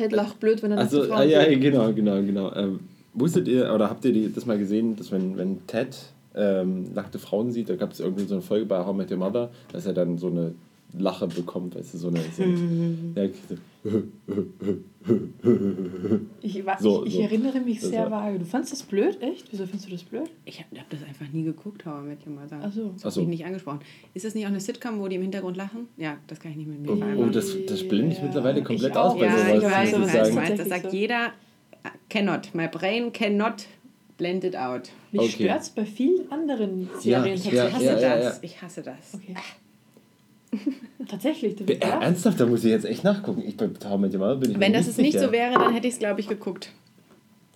Ted lacht blöd, wenn er also, nackte ah, Frauen ja, sieht. genau, genau, genau. Ähm, wusstet ihr, oder habt ihr die, das mal gesehen, dass wenn, wenn Ted ähm, nackte Frauen sieht, da gab es irgendwie so eine Folge bei How I Met Your Mother, dass er dann so eine Lache bekommt, weißt du, so eine... So eine so, Ich, wa- So, ich, ich so. erinnere mich Das sehr war- vage. Du fandest das blöd, echt? Wieso findest du das blöd? Ich habe hab das einfach nie geguckt, I Met Your Mother. Ach so. Das Ach hat so. mich nicht angesprochen. Ist das nicht auch eine Sitcom, wo die im Hintergrund lachen? Ja, das kann ich nicht mit mir oh, oh, das, das blende ich Ja, mittlerweile komplett ich aus bei ja, sowas. ich weiß, ich sagen. ich weiß. Das sagt so. jeder. Cannot. My brain cannot blend it out. Mich Okay. stört's bei vielen anderen Ja, Serien Ich ja, hasse ja, ja, das. ja. Ich hasse das. Okay. Tatsächlich. Du äh, ja? ernsthaft, da muss ich jetzt echt nachgucken. Ich bei How I Met Your Mother bin ich Wenn das es nicht sicher. so wäre, dann hätte ich es, glaube ich, geguckt.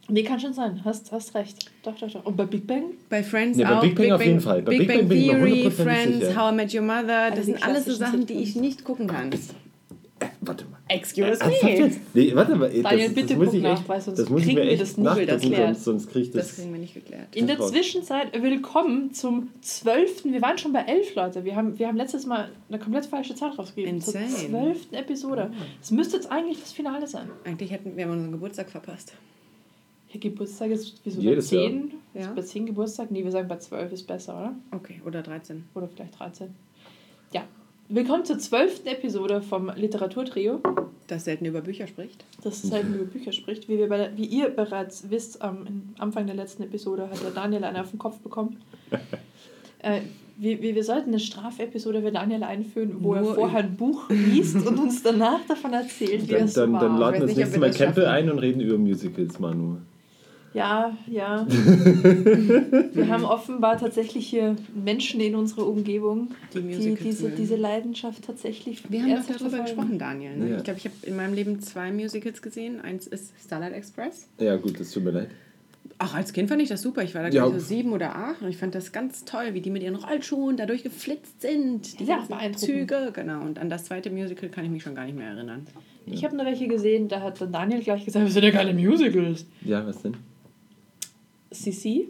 Nee, kann schon sein. Hast, hast recht. Doch, doch, doch. Und bei Big Bang? Bei Friends bei auch. Big Bang auf jeden Fall. Bei Big, Big Bang, Bang bin ich mir Theory, Friends, sicher. How I Met Your Mother. Das die sind alles so Sachen, die ich nicht gucken kann. Äh, warte mal. Excuse Ernsthaft me. jetzt? Nee, warte mal. Daniel, das, bitte das muss guck ich nach, echt, weil sonst das muss ich kriegen mir wir das nachgucken, erklärt. sonst, sonst kriege ich Das das... kriegen wir nicht geklärt. In der. Zwischenzeit willkommen zum 12. Wir waren schon bei 11, Leute. Wir haben, wir haben letztes Mal eine komplett falsche Zahl rausgegeben. Insane. Zur 12. Episode. Es müsste jetzt eigentlich das Finale sein. Eigentlich hätten wir unseren Geburtstag verpasst. Ihr Geburtstag ist wieso Jedes bei Jahr. 10? Ja. Ist bei 10 Geburtstag? Nee, wir sagen bei 12 ist besser, oder? Okay, oder 13. Oder vielleicht 13. Ja. Willkommen zur 12. Episode vom Literaturtrio, Das selten über Bücher spricht. das selten über Bücher spricht. Wie, wir bei der, wie ihr bereits wisst, am Anfang der letzten Episode hat der Daniel einen auf den Kopf bekommen. äh, wir, wir, wir sollten eine Strafepisode für Daniel einführen, wo er Nur vorher ein Buch liest und uns danach davon erzählt, wie Dann, so dann, war. dann laden wir das nächste Mal Campbell ein und reden über Musicals, Manu. Ja, ja. wir haben offenbar tatsächlich hier Menschen in unserer Umgebung, Die die, diese, diese Leidenschaft tatsächlich Wir haben doch darüber verfolgen. gesprochen, Daniel. Ne? Ja. Ich glaube, ich habe in meinem Leben zwei Musicals gesehen. Eins ist Starlight Express. Ja gut, das tut mir leid. Auch als Kind fand ich das super. Ich war da, Ja. glaube ich, so sieben oder acht. Und ich fand das ganz toll, wie die mit ihren Rollschuhen dadurch geflitzt sind. Die Ja. Züge, genau. Und an das zweite Musical kann ich mich schon gar nicht mehr erinnern. Ich habe nur welche gesehen, da hat dann Daniel gleich gesagt, wir sind ja keine Musicals. Ja, was denn? Sissi,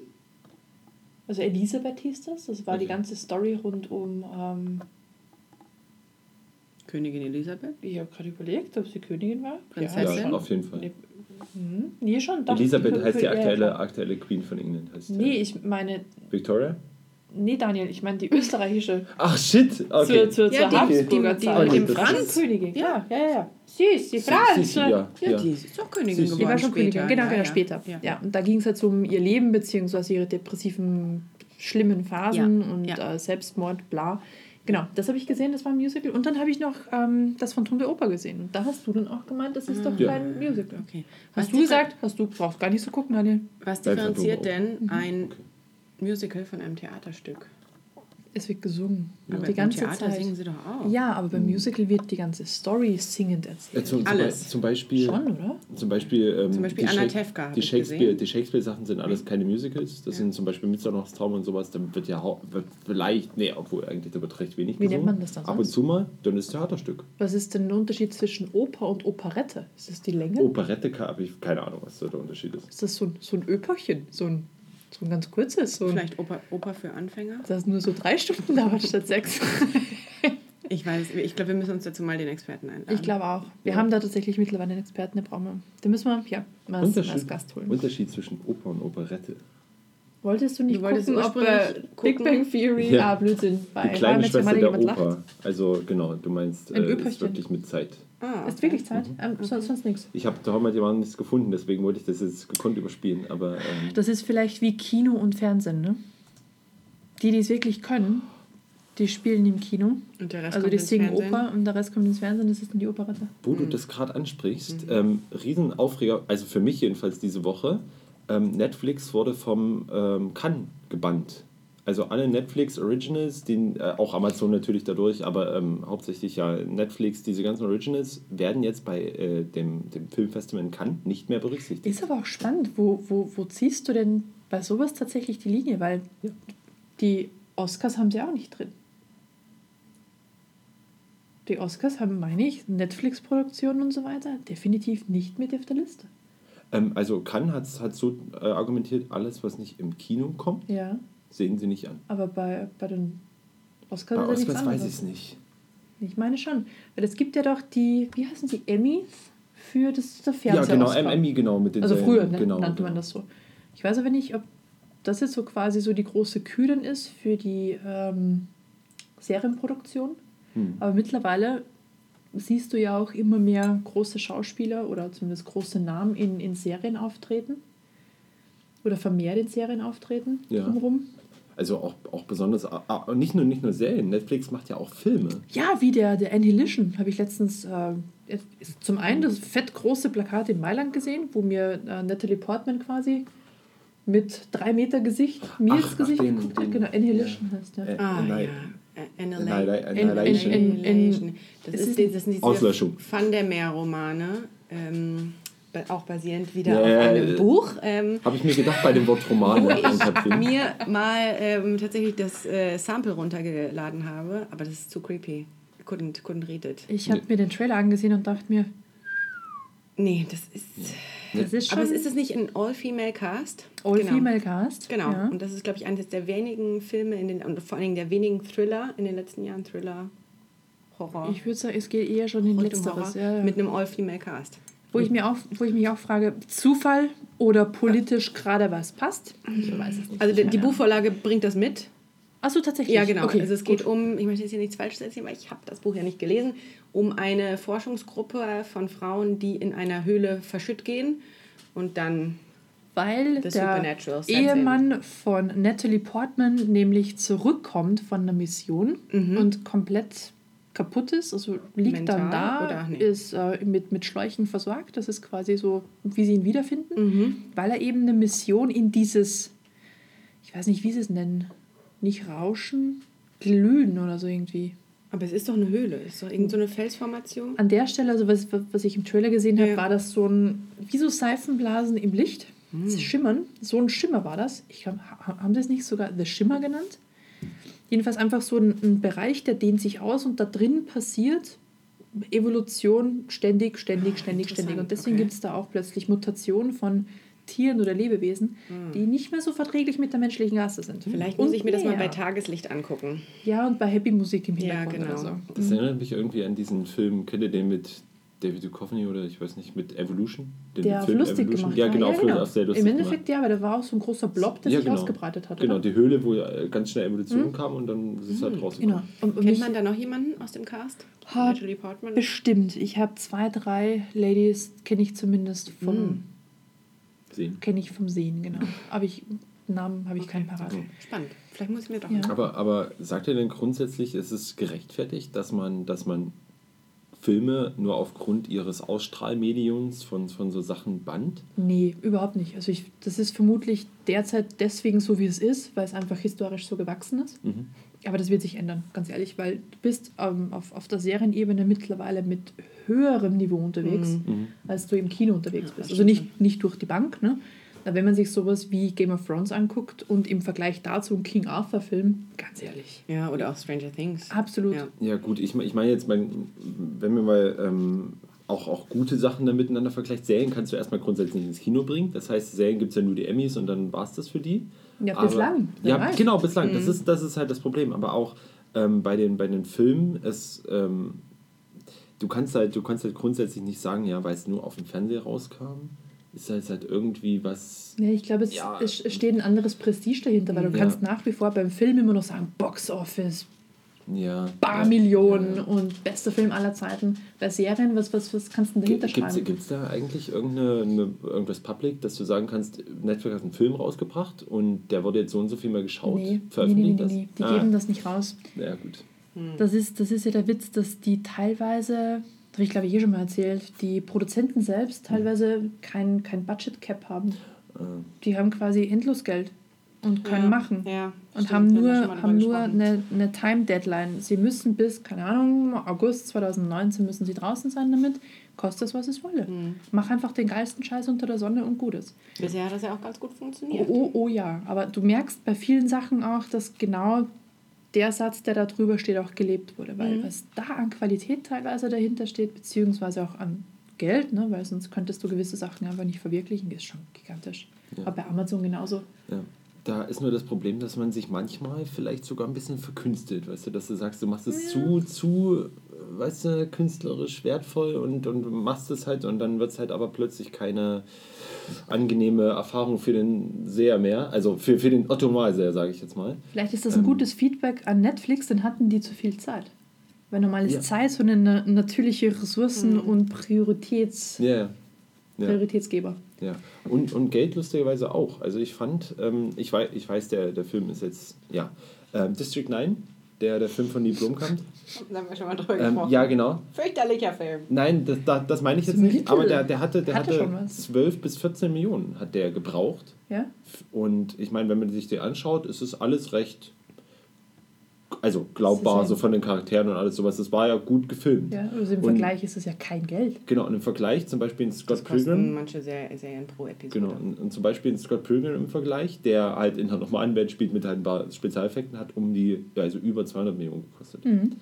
also Elisabeth hieß das, das war die Okay. ganze Story rund um, ähm, Königin Elisabeth. ich habe gerade überlegt, ob sie Königin war. Prinzessin? Ja, auf jeden Fall. Nee, mhm. nee schon. Doch, Elisabeth heißt die aktuelle, aktuelle Queen von England. Heißt Nee, ich meine, Victoria? nee Daniel, ich meine die österreichische. Ach shit, okay. Zur, zur, Ja, zur die- Habsburger die- die Zeit. mit dem das- Franz. Königin, Ja. ja, ja, ja. Süß, die Sie- Franz. sie- ja, Ja, ja. die ist auch Königin Süß. geworden Die war schon später. Königin, genau, ja, genau, ja. später. Ja. Ja. und da ging es halt so um ihr Leben, beziehungsweise ihre depressiven, schlimmen Phasen Ja, und ja. Äh, Selbstmord, bla. Genau, das habe ich gesehen, das war ein Musical. Und dann habe ich noch ähm, das Phantom der Oper gesehen. Und da hast du dann auch gemeint, das ist doch Ja. kein Musical. Okay. Hast Was du gesagt, hast du brauchst gar nicht so gucken, Daniel. Was differenziert denn ein Musical von einem Theaterstück? Es wird gesungen. Aber die ganze Theater Zeit. singen sie doch auch. Ja, aber beim Musical wird die ganze Story singend erzählt. zum, zum, Alles. Zum Beispiel, Schon, oder? zum Beispiel, ähm, Zum Beispiel die, Anna Tefka die Shakespeare, die Shakespeare-Sachen sind alles keine Musicals. Das Ja. sind zum Beispiel Mitternachtstraum und sowas. Dann wird ja wird vielleicht, nee, obwohl eigentlich da wird recht wenig Wie nennt gesungen. man das dann Ab und zu mal, dann ist Theaterstück. Was ist denn der Unterschied zwischen Oper und Operette? Ist das die Länge? Operette habe ich keine Ahnung, was da der Unterschied ist. Ist das so ein, so ein Öperchen? So ein, so ein ganz kurzes? So Vielleicht Oper, Oper für Anfänger? das nur so drei Stunden dauert statt sechs. Ich weiß, ich glaube, wir müssen uns dazu mal den Experten einladen. Ich glaube auch. Wir Ja. haben da tatsächlich mittlerweile einen Experten, den brauchen wir. Den müssen wir ja, mal als, Gast holen. Unterschied zwischen Oper und Operette. Wolltest du nicht Du wolltest gucken, ob äh, Big Bang Theory, Ja. ah, Blödsinn, bei Die kleine Schwester der lacht? Oper. Also genau, du meinst, Ein äh, ist wirklich mit Zeit. Ah, Ist wirklich Zeit? Ähm, sonst, sonst nichts. Ich habe da mal jemanden nichts gefunden, deswegen wollte ich das jetzt gekonnt überspielen. Aber ähm, Das ist vielleicht wie Kino und Fernsehen, ne? Die, die es wirklich können, die spielen im Kino. Und der Rest Also kommt die singen Fernsehen. Oper und der Rest kommt ins Fernsehen, das ist dann die Operette. wo Mhm. du das gerade ansprichst, ähm, Riesenaufreger, also für mich jedenfalls diese Woche, ähm, Netflix wurde vom ähm, Cannes gebannt. Also alle Netflix Originals, den, äh, auch Amazon natürlich dadurch, aber ähm, hauptsächlich ja Netflix, diese ganzen Originals werden jetzt bei äh, dem, dem Filmfestival in Cannes nicht mehr berücksichtigt. Ist aber auch spannend, wo, wo, wo ziehst du denn bei sowas tatsächlich die Linie? Weil die Oscars haben sie auch nicht drin. Die Oscars haben, meine ich, Netflix-Produktionen und so weiter definitiv nicht mit auf der Liste. Ähm, also Cannes hat, hat so äh, argumentiert, alles was nicht im Kino kommt, Ja, sehen sie nicht an. aber bei, bei den Oscars Bei ja Oscars weiß ich es nicht. Ich meine schon. Weil es gibt ja doch die, wie heißen die, Emmys für das der Ja, Fernseher genau, rauskam. Emmy, genau, mit den Also früher ne, genau, nannte man genau. das so. Ich weiß aber nicht, ob das jetzt so quasi so die große Kühe dann ist für die ähm, Serienproduktion. Hm. Aber mittlerweile siehst du ja auch immer mehr große Schauspieler oder zumindest große Namen in, in Serien auftreten. Oder vermehrt in Serien auftreten Ja. drumherum. Also auch, auch besonders, ah, ah, nicht nur, nicht nur Serien, Netflix macht ja auch Filme. Ja, wie der, der Annihilation habe ich letztens äh, zum einen das fett große Plakat in Mailand gesehen, wo mir äh, Natalie Portman quasi mit drei Meter Gesicht mir Ach, ins Gesicht ach, den- geguckt hat. Genau, Annihilation heißt der. Äh, Ah, ja. Annihilation. Annihilation. Das, ist, das sind diese Auslöschung. Van der Meer-Romane, ähm, auch basierend wieder Ja, auf einem ja. Buch. Ähm, Habe ich mir gedacht bei dem Wort Roman. wo ich mir mal ähm, tatsächlich das äh, Sample runtergeladen habe, aber das ist zu creepy. Couldn't, couldn't read it. Ich habe mir den Trailer angesehen und dachte mir, Nee, das ist. das ist schon Aber es ist es nicht ein All-Female-Cast? All-Female Cast. Genau. Ja. Und das ist, glaube ich, eines der wenigen Filme in den, und vor allen Dingen der wenigen Thriller in den letzten Jahren, Thriller, Horror. Ich würde sagen, es geht eher schon in letzteres. Ja, ja. Mit einem All-Female-Cast. Wo, ich mir auch, wo ich mich auch frage, Zufall oder politisch gerade was passt? Ich weiß es nicht. Also die, die Buchvorlage bringt das mit. Achso, tatsächlich. Ja, genau. Okay, also es geht gut. um, ich möchte jetzt hier nichts Falsches erzählen, weil ich habe das Buch ja nicht gelesen, um eine Forschungsgruppe von Frauen, die in einer Höhle verschütt gehen und dann Weil The der Ehemann von Natalie Portman nämlich zurückkommt von einer Mission und komplett kaputt ist, also liegt dann Mhm. Mental da, oder nee? ist äh, mit, mit Schläuchen versorgt. Das ist quasi so, wie sie ihn wiederfinden, Mhm. weil er eben eine Mission in dieses, ich weiß nicht, wie sie es nennen, nicht Rauschen, Glühen oder so irgendwie. Aber es ist doch eine Höhle, es ist doch irgendeine so eine Felsformation. An der Stelle, also was, was ich im Trailer gesehen habe, Ja. war das so ein, wie so Seifenblasen im Licht. Hm. Sie Schimmern. So ein Schimmer war das. Ich haben das nicht sogar The Schimmer genannt? Jedenfalls einfach so ein, ein Bereich, der dehnt sich aus und da drin passiert Evolution ständig, ständig, ständig, ständig. Und deswegen okay. gibt es da auch plötzlich Mutationen von Tieren oder Lebewesen, die nicht mehr so verträglich mit der menschlichen Rasse sind. Vielleicht muss Und ich mir das mal bei mehr. Tageslicht angucken. Ja, und bei Happy Musik im Ja, Hintergrund genau. oder so. Das erinnert mich irgendwie an diesen Film, kennt ihr den mit David Duchovny oder ich weiß nicht, mit Evolution? Den Der Film lustig Evolution? gemacht Ja, genau, auf, genau. sehr lustig Im Endeffekt gemacht. ja, aber da war auch so ein großer Blob, der Ja, sich genau. ausgebreitet hat. Genau, oder? die Höhle, wo ja ganz schnell Evolution kam und dann ist es halt rausgekommen. Genau. Und, und Kennt man da noch jemanden aus dem Cast? Natalie Portman? bestimmt. Ich habe zwei, drei Ladies, kenne ich zumindest vom, Hm. Sehen. kenne ich vom Sehen, genau. Aber ich, Namen habe ich keinen parat. Okay, spannend. Vielleicht muss ich mir doch Ja. mal- Aber, aber sagt ihr denn grundsätzlich, ist es gerechtfertigt, dass man, dass man Filme nur aufgrund ihres Ausstrahlmediums von, von so Sachen bannt? Nee, überhaupt nicht. Also ich, das ist vermutlich derzeit deswegen so, wie es ist, weil es einfach historisch so gewachsen ist. Mhm. Aber das wird sich ändern, ganz ehrlich, weil du bist ähm, auf, auf der Serienebene mittlerweile mit höherem Niveau unterwegs, Mhm. als du im Kino unterwegs Ja, bist. Also nicht, nicht durch die Bank, ne? Aber wenn man sich sowas wie Game of Thrones anguckt und im Vergleich dazu einen King Arthur-Film, ganz ehrlich, Ja, oder auch Stranger Things. absolut. Ja. Ja gut, ich, ich meine jetzt, mein, wenn wir mal ähm, auch, auch gute Sachen dann miteinander vergleicht, Serien kannst du erstmal grundsätzlich nicht ins Kino bringen. Das heißt, Serien gibt es ja nur die Emmys und dann war es das für die. Ja, Aber- bislang. Ja, weiß. genau, bislang. Das, ist, das ist halt das Problem. Aber auch ähm, bei, den, bei den Filmen, es, ähm, du, kannst halt, du kannst halt grundsätzlich nicht sagen, ja, weil es nur auf dem Fernseher rauskam, ist halt, halt irgendwie was. Ja, ich glaube, es, Ja. es steht ein anderes Prestige dahinter, weil du Ja. kannst nach wie vor beim Film immer noch sagen, Box Office, Ja. Bar Millionen ja. und bester Film aller Zeiten. Bei Serien, was, was, was kannst du denn dahinter Gibt schreiben? es da eigentlich irgendeine, eine, irgendwas Public, dass du sagen kannst, Netflix hat einen Film rausgebracht und der wurde jetzt so und so viel mal geschaut? Nee, nee, nee, nee, veröffentlicht nee. Die das? Ah, geben das nicht raus. Ja, gut. Das ist, das ist ja der Witz, dass die teilweise, das habe ich glaube ich eh schon mal erzählt, die Produzenten selbst teilweise kein, kein Budget Cap haben. Äh, Die haben quasi endlos Geld und können Ja, machen. Ja, Und stimmt, haben nur, haben nur eine, eine Time-Deadline. Sie müssen bis, keine Ahnung, August 2019 müssen sie draußen sein damit. Kostet es, was es wolle. Mhm. Mach einfach den geilsten Scheiß unter der Sonne und gut ist. Bisher hat das ja auch ganz gut Oh, funktioniert. oh, oh ja. Aber du merkst bei vielen Sachen auch, dass genau der Satz, der da drüber steht, auch gelebt wurde. Weil Mhm. was da an Qualität teilweise dahinter steht, beziehungsweise auch an Geld, ne? weil sonst könntest du gewisse Sachen einfach nicht verwirklichen, ist schon gigantisch. Ja. Aber bei Amazon genauso. Ja. Da ist nur das Problem, dass man sich manchmal vielleicht sogar ein bisschen verkünstelt, weißt du, dass du sagst, du machst es zu, zu weißt du, künstlerisch wertvoll und, und machst es halt und dann wird es halt aber plötzlich keine angenehme Erfahrung für den Seher mehr. Also für, für den Otto-Normalseher, sage ich jetzt mal. Vielleicht ist das ein Ähm, gutes Feedback an Netflix, dann hatten die zu viel Zeit. Weil normal ist Ja. Zeit so eine na- natürliche Ressourcen- und Prioritäts Ja, ja. ja. Prioritätsgeber. Ja, und, und Geld lustigerweise auch. Also ich fand, ähm, ich, weiß, ich weiß, der, der Film ist jetzt, ja, ähm, District 9, der, der Film von Neil Blomkamp. Da haben wir schon mal drüber Ähm, gesprochen. ja, genau. Fürchterlicher Film. Nein, das, das, das meine ich jetzt nicht, mittel. aber der, der hatte, der Hatte hatte, schon was. 12 bis 14 Millionen hat der gebraucht. Ja? Und ich meine, wenn man sich den anschaut, ist es alles recht, also glaubbar, ja- so von den Charakteren und alles sowas. Das war ja gut gefilmt. ja? Also im Und- Vergleich ist es ja kein Geld. Genau, und im Vergleich zum Beispiel in Scott Das Pilgrim. manche Ser Serien pro Episode. Genau, und, und zum Beispiel in Scott Pilgrim im Vergleich, der halt in nochmal Anwalt spielt mit halt ein paar Spezialeffekten, hat um die, ja, also über 200 Millionen gekostet. Mhm.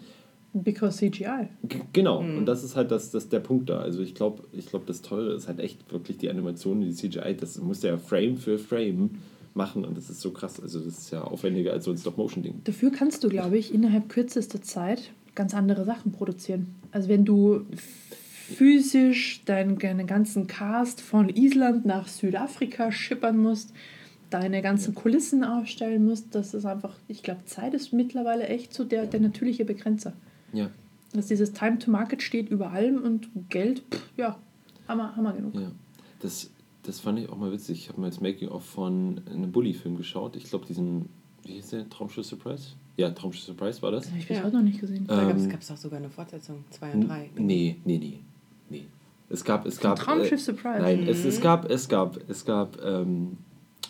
Because CGI. G genau, Mhm. und das ist halt das, das der Punkt da. Also ich glaube, ich glaub, das Teure ist halt echt wirklich die Animation, die CGI, das muss der Frame für Frame machen und das ist so krass. Also das ist ja aufwendiger als so ein Stop-Motion-Ding. Dafür kannst du, glaube ich, innerhalb kürzester Zeit ganz andere Sachen produzieren. Also wenn du physisch deinen, deinen ganzen Cast von Island nach Südafrika schippern musst, deine ganzen Kulissen aufstellen musst, das ist einfach, ich glaube, Zeit ist mittlerweile echt so der, der natürliche Begrenzer. Ja, Dass dieses Time to Market steht über allem und Geld, pff, ja, Hammer, Hammer genug. ja. Das, das fand ich auch mal witzig. Ich habe mal das Making-of von einem Bully-Film geschaut. Ich glaube, diesen, wie hieß der? Traumschiff Surprise? Ja, Traumschiff Surprise war das. Das habe ich Ja. heute noch nicht gesehen. Da Ähm, gab es auch sogar eine Fortsetzung, 2 und 3. Nee, nee, nee. nee. Es gab, es gab. Traumschiff äh, Surprise. Nein, es, es gab, es gab, es gab, ähm,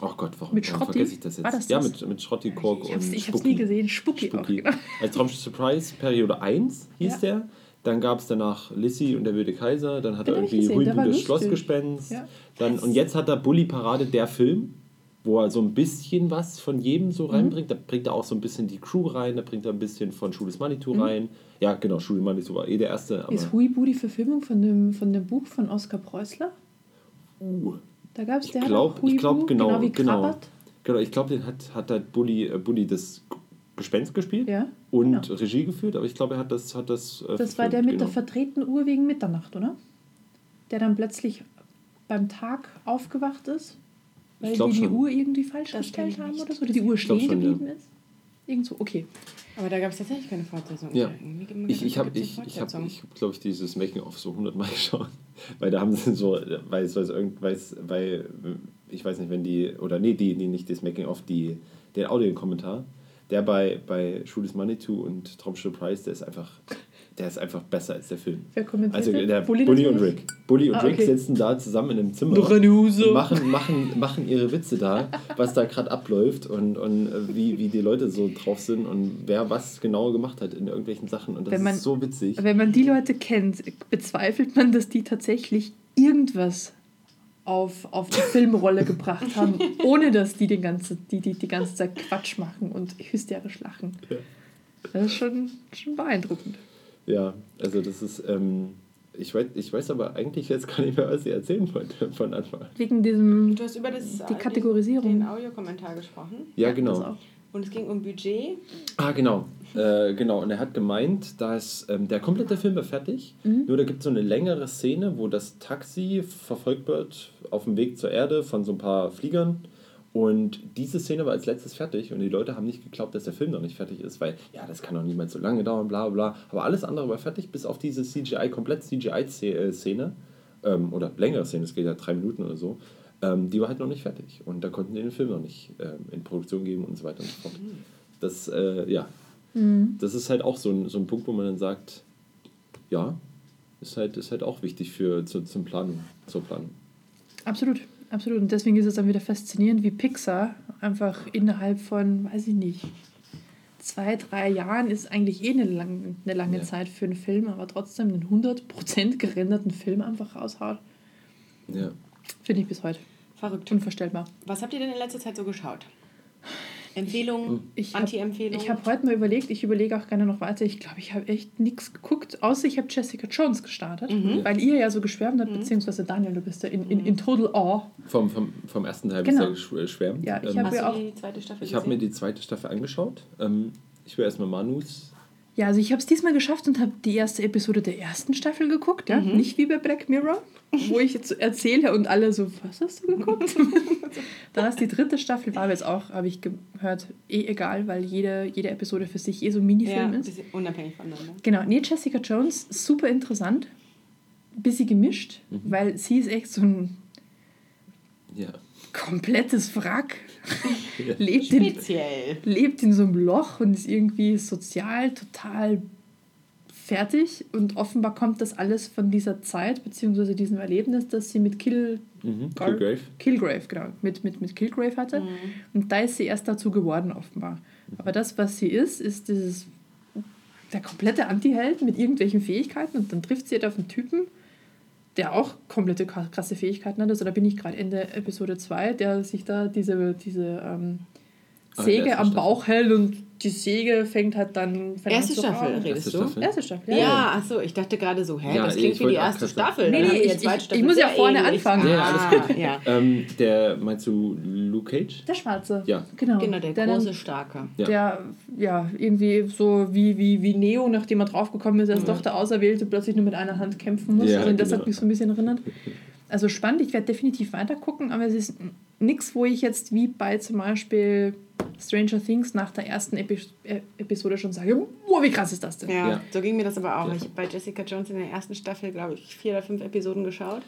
oh Gott, warum, Mit warum vergesse ich das jetzt? War das ja, das? mit, mit Schrotti, Kork Ich hab's, und ich hab's Spucki. nie gesehen. Spucki, auch, Spucki. genau. Als Traumschiff Surprise, Periode 1 hieß Ja. der. Dann gab es danach Lissy und der wilde Kaiser. Dann hat Den er irgendwie Huibu das. Schlossgespenst. Ja. Dann, und jetzt hat er Bully Parade, der Film, wo er so ein bisschen was von jedem so Mhm. reinbringt. Da bringt er auch so ein bisschen die Crew rein, da bringt er ein bisschen von Schules Manitou rein. Ja, genau, Schule Manitou war eh der erste. Mhm. Ist Huibu die Verfilmung von dem, von dem Buch von Oskar Preußler? uh, Da gab es ich der glaube, Huibu, ich glaub, genau, genau wie genau. Krabbert. Genau, ich glaube, den hat, hat halt Bully, äh, Bully das Gespenst gespielt Ja, und genau. Regie geführt, aber ich glaube, er hat das. Hat das, äh, Das war der mit der genau. verdrehten Uhr wegen Mitternacht, oder? Der dann plötzlich beim Tag aufgewacht ist, weil die die. Uhr irgendwie falsch Das gestellt haben oder so. Oder die Uhr stehen schon, ja. geblieben ist. Irgend so, okay. Aber da gab es tatsächlich keine Fortsetzung. Ja. Ich, ich habe, ich, ich, hab, ich glaube ich, dieses Making-of so hundertmal geschaut. Weil da haben sie so, weil es, weil es irgend, weil ich weiß nicht, wenn die, oder nee, die, die nicht das Making-of, die, den Audiokommentar, der bei, bei Schules Manitou und Traumschiff Price, der ist einfach, der ist einfach besser als der Film. Wer kommentiert Also der Bulli Bully, und? Rick. Bully und Ah, Rick okay. sitzen da zusammen in einem Zimmer. Und machen, machen, machen ihre Witze da, was da gerade abläuft und, und äh, wie, wie die Leute so drauf sind und wer was genau gemacht hat in irgendwelchen Sachen. Und das man- ist so witzig. Wenn man die Leute kennt, bezweifelt man, dass die tatsächlich irgendwas auf, auf die Filmrolle gebracht haben, ohne dass die, den ganze, die, die die ganze Zeit Quatsch machen und hysterisch lachen. Ja. Das ist schon, schon beeindruckend. Ja, also das ist, ähm, ich, weiß, ich weiß aber eigentlich jetzt gar nicht mehr, was ich erzählen wollte von Anfang an. Wegen diesem. Du hast über das, Die Kategorisierung. Den, den Audiokommentar gesprochen. Ja, das genau. Und es ging um Budget. Ah, genau. Äh, genau, und er hat gemeint, dass ähm, der komplette Film war fertig, Mhm. nur da gibt es so eine längere Szene, wo das Taxi verfolgt wird auf dem Weg zur Erde von so ein paar Fliegern. Und diese Szene war als letztes fertig und die Leute haben nicht geglaubt, dass der Film noch nicht fertig ist, weil, ja, das kann doch niemals so lange dauern, bla bla. Aber alles andere war fertig, bis auf diese CGI, komplett CGI-Szene, ähm, oder längere Szene, es geht ja drei Minuten oder so, ähm, die war halt noch nicht fertig. Und da konnten die den Film noch nicht ähm, in Produktion geben und so weiter und so fort. Das, äh, ja, Mhm. das ist halt auch so ein, so ein Punkt, wo man dann sagt, ja, ist halt, ist halt auch wichtig für, zu, zum Planung, zur Planung. Absolut, absolut. Und deswegen ist es dann wieder faszinierend, wie Pixar einfach innerhalb von, weiß ich nicht, zwei, drei Jahren ist eigentlich eh eine lange, eine lange Ja. Zeit für einen Film, aber trotzdem einen 100% gerenderten Film einfach raushaut. Ja. Finde ich bis heute Verrückt. unvorstellbar. Was habt ihr denn in letzter Zeit so geschaut? Empfehlungen, Ich hab- Anti-Empfehlungen? Ich habe heute mal überlegt, ich überlege auch gerne noch weiter. Ich glaube, ich habe echt nichts geguckt, außer ich habe Jessica Jones gestartet, Mhm. weil ihr ja so geschwärmt habt, beziehungsweise Daniel, du bist ja in, in, in total awe. Vom, vom, vom ersten Teil Genau. bist du ja geschwärmt. Ja, ich ähm, hab- du auch- die zweite Staffel ich habe mir die zweite Staffel angeschaut. Ähm, ich will erstmal Manus Ja, also ich habe es diesmal geschafft und habe die erste Episode der ersten Staffel geguckt, ja. Mhm. Nicht wie bei Black Mirror, wo ich jetzt erzähle und alle so, was hast du geguckt? Dann ist die dritte Staffel, war aber jetzt auch, habe ich gehört, eh egal, weil jede, jede Episode für sich eh so ein Ja, Minifilm ein ist. unabhängig voneinander. Genau, nee, Jessica Jones, super interessant. Bisschen gemischt, weil sie ist echt so ein Ja. Komplettes Wrack. lebt, in, Speziell. lebt in so einem Loch und ist irgendwie sozial total fertig. Und offenbar kommt das alles von dieser Zeit, beziehungsweise diesem Erlebnis, das sie mit Kill, Mhm. Gar- Killgrave. Killgrave, genau, mit, mit, mit Killgrave hatte. Und da ist sie erst dazu geworden, offenbar. Aber das, was sie ist, ist dieses der komplette Anti-Held mit irgendwelchen Fähigkeiten und dann trifft sie halt auf einen Typen, der auch komplette kra- krasse Fähigkeiten hat. Also da bin ich gerade Ende Episode 2, der sich da diese, diese ähm, Ah, Säge am. Bauch hält und die Säge fängt halt dann... fängt an Erste Staffel rauchen. redest Erste du? Staffel. Erste Staffel, Ja, ja. ach so, ich dachte gerade so, hä, Ja, das klingt wie die erste Staffel. Nee, nee, ich- Staffel ich muss ja vorne ähnlich. anfangen. Ja, alles Ah, gut. Ja. Ähm, der, meinst du Luke Cage? Der Schwarze. Ja. Genau. Genau, der dann- große, starke. Ja. der ja irgendwie so wie, wie, wie Neo, nachdem er draufgekommen ist, als doch der Auserwählte plötzlich nur mit einer Hand kämpfen muss. Ja, also das genau. hat mich so ein bisschen erinnert. Also spannend, ich werde definitiv weiter gucken, aber es ist nichts, wo ich jetzt wie bei zum Beispiel Stranger Things nach der ersten Epi äh, Episode schon sage, boah, wie krass ist das denn? Ja, Ja. so ging mir das aber auch. Ich habe bei Jessica Jones in der ersten Staffel, glaube ich, vier oder fünf Episoden geschaut.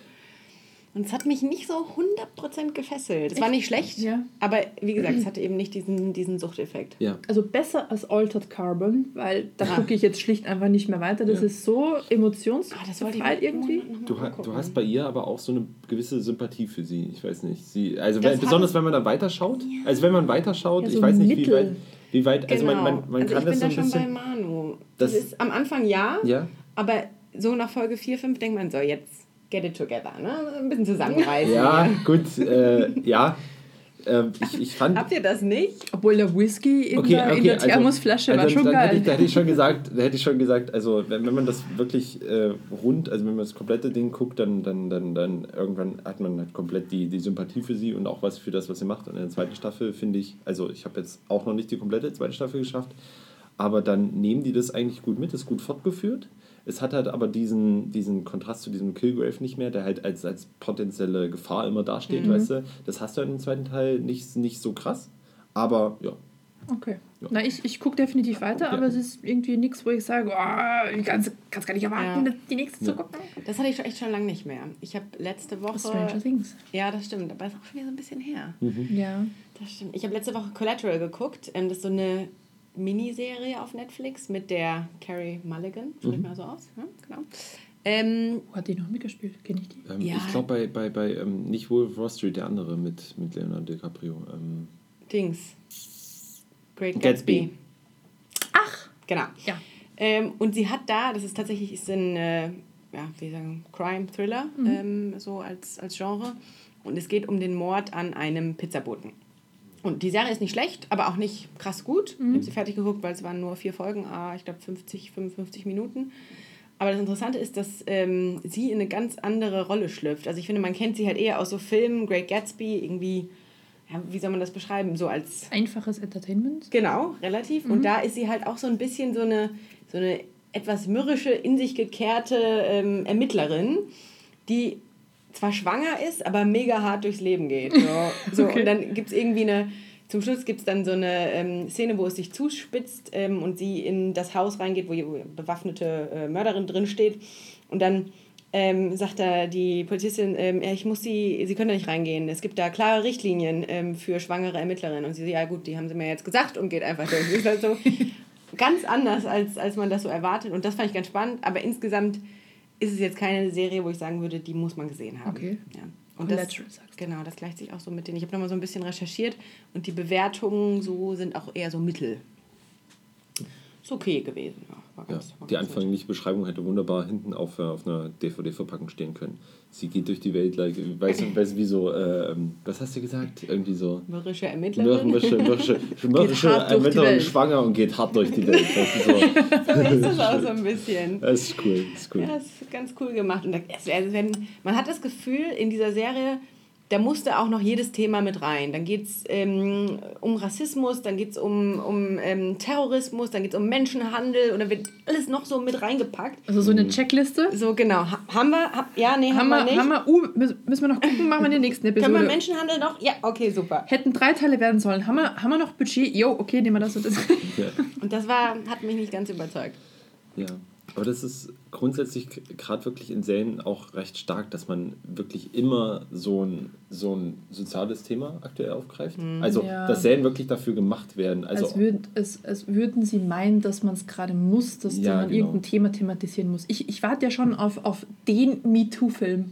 Und es hat mich nicht so 100% gefesselt. Es war nicht schlecht, Ja. aber wie gesagt, es hatte eben nicht diesen, diesen Suchteffekt. Ja. Also besser als Altered Carbon, weil da Ah. gucke ich jetzt schlicht einfach nicht mehr weiter. Das Ja. ist so Ah, das wollte ich emotionsbefreit irgendwie. Du, ha- du hast bei ihr aber auch so eine gewisse Sympathie für sie. Ich weiß nicht. Sie, also wenn, besonders wenn man dann weiterschaut. Also wenn man weiterschaut, Ja, ich so weiß nicht, wie weit. Wie weit also genau. man, man, man also kann ich das bin so da ein schon bei bisschen. Manu. Das, Das- ist am Anfang ja, Ja. aber so nach Folge 4, 5 denkt man so, jetzt get it together. Ne? Ein bisschen zusammenreißen. Ja, gut, äh, ja. Ähm, ich, ich fand. Habt ihr das nicht? Obwohl der Whisky in, Okay, der, in okay, der also- Thermosflasche also war schon dann geil. Hätte ich, da hätte ich schon gesagt, da hätte ich schon gesagt, also wenn, wenn man das wirklich äh, rund, also wenn man das komplette Ding guckt, dann, dann, dann, dann irgendwann hat man halt komplett die, die Sympathie für sie und auch was für das, was sie macht. Und in der zweiten Staffel finde ich, also ich habe jetzt auch noch nicht die komplette zweite Staffel geschafft, aber dann nehmen die das eigentlich gut mit, ist gut fortgeführt. Es hat halt aber diesen, diesen Kontrast zu diesem Killgrave nicht mehr, der halt als, als potenzielle Gefahr immer dasteht, weißt du. Das hast du in dem zweiten Teil nicht, nicht so krass. Aber ja, Okay. Ja. Na, ich, ich gucke definitiv weiter, Ja. aber es ist irgendwie nichts, wo ich sage, oh, ich kann es gar nicht erwarten, Ja. die nächste Ja. zu gucken. Das hatte ich schon echt schon lange nicht mehr. Ich habe letzte Woche. Stranger Things. Ja, das stimmt, aber ist auch schon wieder so ein bisschen her. Ja. Das stimmt. Ich habe letzte Woche Collateral geguckt. Ähm, das ist so eine Miniserie auf Netflix mit der Carrie Mulligan. Spricht man so aus? Ja, genau. Ähm, Wo hat die noch mitgespielt? Kenne ich die? Ähm, Ja. Ich glaube bei, bei, bei ähm, nicht Wolf Wall Street, der andere mit, mit Leonardo DiCaprio. Ähm, Dings. Great Gatsby. Gatsby. Ach! Genau. Ja. Ähm, und sie hat da, das ist tatsächlich ist ein, äh, ja, wie sagen, Crime-Thriller, ähm, so als, als Genre. Und es geht um den Mord an einem Pizzaboten. Und die Serie ist nicht schlecht, aber auch nicht krass gut. Ich habe sie fertig geguckt, weil es waren nur vier Folgen, ah, ich glaube 50, 55 Minuten. Aber das Interessante ist, dass ähm, sie in eine ganz andere Rolle schlüpft. Also ich finde, man kennt sie halt eher aus so Filmen, Great Gatsby, irgendwie, ja, wie soll man das beschreiben, so als Einfaches Entertainment. Genau, relativ. Und da ist sie halt auch so ein bisschen so eine, so eine etwas mürrische, in sich gekehrte ähm, Ermittlerin, die zwar schwanger ist, aber mega hart durchs Leben geht. So, so. Okay. Und dann gibt es irgendwie eine, zum Schluss gibt es dann so eine ähm, Szene, wo es sich zuspitzt ähm, und sie in das Haus reingeht, wo die bewaffnete äh, Mörderin drin steht. Und dann ähm, sagt da die Polizistin, ähm, ja, ich muss sie, sie können da nicht reingehen. Es gibt da klare Richtlinien ähm, für schwangere Ermittlerinnen. Und sie so, ja gut, die haben sie mir jetzt gesagt und geht einfach durch. Das ist halt so ganz anders, als, als man das so erwartet. Und das fand ich ganz spannend. Aber insgesamt ist es jetzt keine Serie, wo ich sagen würde, die muss man gesehen haben. Okay. Ja. Und das, genau, das gleicht sich auch so mit den. Ich habe nochmal so ein bisschen recherchiert und die Bewertungen so sind auch eher so mittel. Ist okay gewesen. Ja, war ja, ganz, war die anfängliche Beschreibung hätte wunderbar hinten auf, äh, auf einer DVD-Verpackung stehen können. Sie geht durch die Welt, like, weißt du, weißt du, wie so, äh, was hast du gesagt? Irgendwie so. Mürrische Ermittlerin. Mürrische, mürrische, mürrische Ermittlerin schwanger und geht hart durch die Welt. So. so ist es auch so ein bisschen. Das ist cool. Das ist cool. Ja, das ist ganz cool gemacht. Und das, es werden- man hat das Gefühl, in dieser Serie da musste auch noch jedes Thema mit rein. Dann geht es ähm, um Rassismus, dann geht es um, um ähm, Terrorismus, dann geht es um Menschenhandel und dann wird alles noch so mit reingepackt. Also so eine Checkliste. So, genau. Ha haben wir? Ha ja, nee, haben, Haben wir nicht. haben wir, uh, müssen müssen wir noch gucken, machen wir in der nächsten Episode. Können wir Menschenhandel noch? Ja, okay, super. Hätten drei Teile werden sollen. Haben wir, haben wir noch Budget? Jo, okay, nehmen wir das und das. Ja. Und das war, hat mich nicht ganz überzeugt. Ja, aber das ist grundsätzlich gerade wirklich in Serien auch recht stark, dass man wirklich immer so ein, so ein soziales Thema aktuell aufgreift. Also, Ja. dass Serien wirklich dafür gemacht werden. Also, als, würd, als, als würden sie meinen, dass man es gerade muss, dass Ja, man genau. irgendein Thema thematisieren muss. Ich, ich warte ja schon auf, auf den MeToo-Film,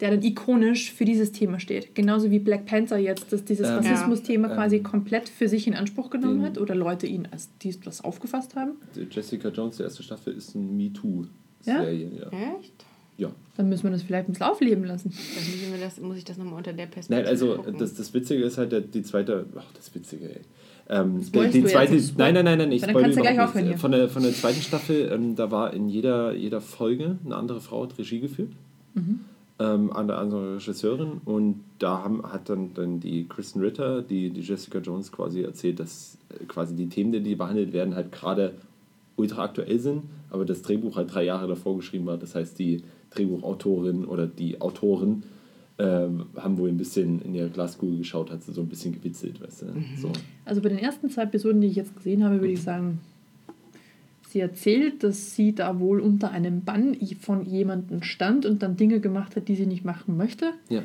der dann ikonisch für dieses Thema steht. Genauso wie Black Panther jetzt, dass dieses Ähm, Rassismus-Thema Ja. quasi Ähm, komplett für sich in Anspruch genommen den- hat oder Leute ihn als dies das aufgefasst haben. Jessica Jones, die erste Staffel, ist ein MeToo-Serie. Ja? Echt? ja. Dann müssen wir das vielleicht ein bisschen aufleben lassen. Dann müssen wir das, muss ich das nochmal unter der Perspektive Nein, also gucken. das, das Witzige ist halt der, die zweite. Ach, das Witzige, ey. Ähm, die, Spoilst die zweite, nein, nein, nein, nein, ich Dann spoil kannst du gleich überhaupt aufhören hier. Von der, von der zweiten Staffel, ähm, da war in jeder, jeder Folge eine andere Frau hat Regie geführt. Mhm. Ähm, eine andere Regisseurin und da haben, hat dann, dann die Kristen Ritter, die, die Jessica Jones quasi erzählt, dass äh, quasi die Themen, die behandelt werden, halt gerade ultra aktuell sind, aber das Drehbuch halt drei Jahre davor geschrieben war. Das heißt, die Drehbuchautorin oder die Autoren ähm, haben wohl ein bisschen in ihre Glaskugel geschaut, hat sie so ein bisschen gewitzelt, weißt du. So. Also bei den ersten zwei Episoden, die ich jetzt gesehen habe, würde ich sagen, sie erzählt, dass sie da wohl unter einem Bann von jemandem stand und dann Dinge gemacht hat, die sie nicht machen möchte. Ja.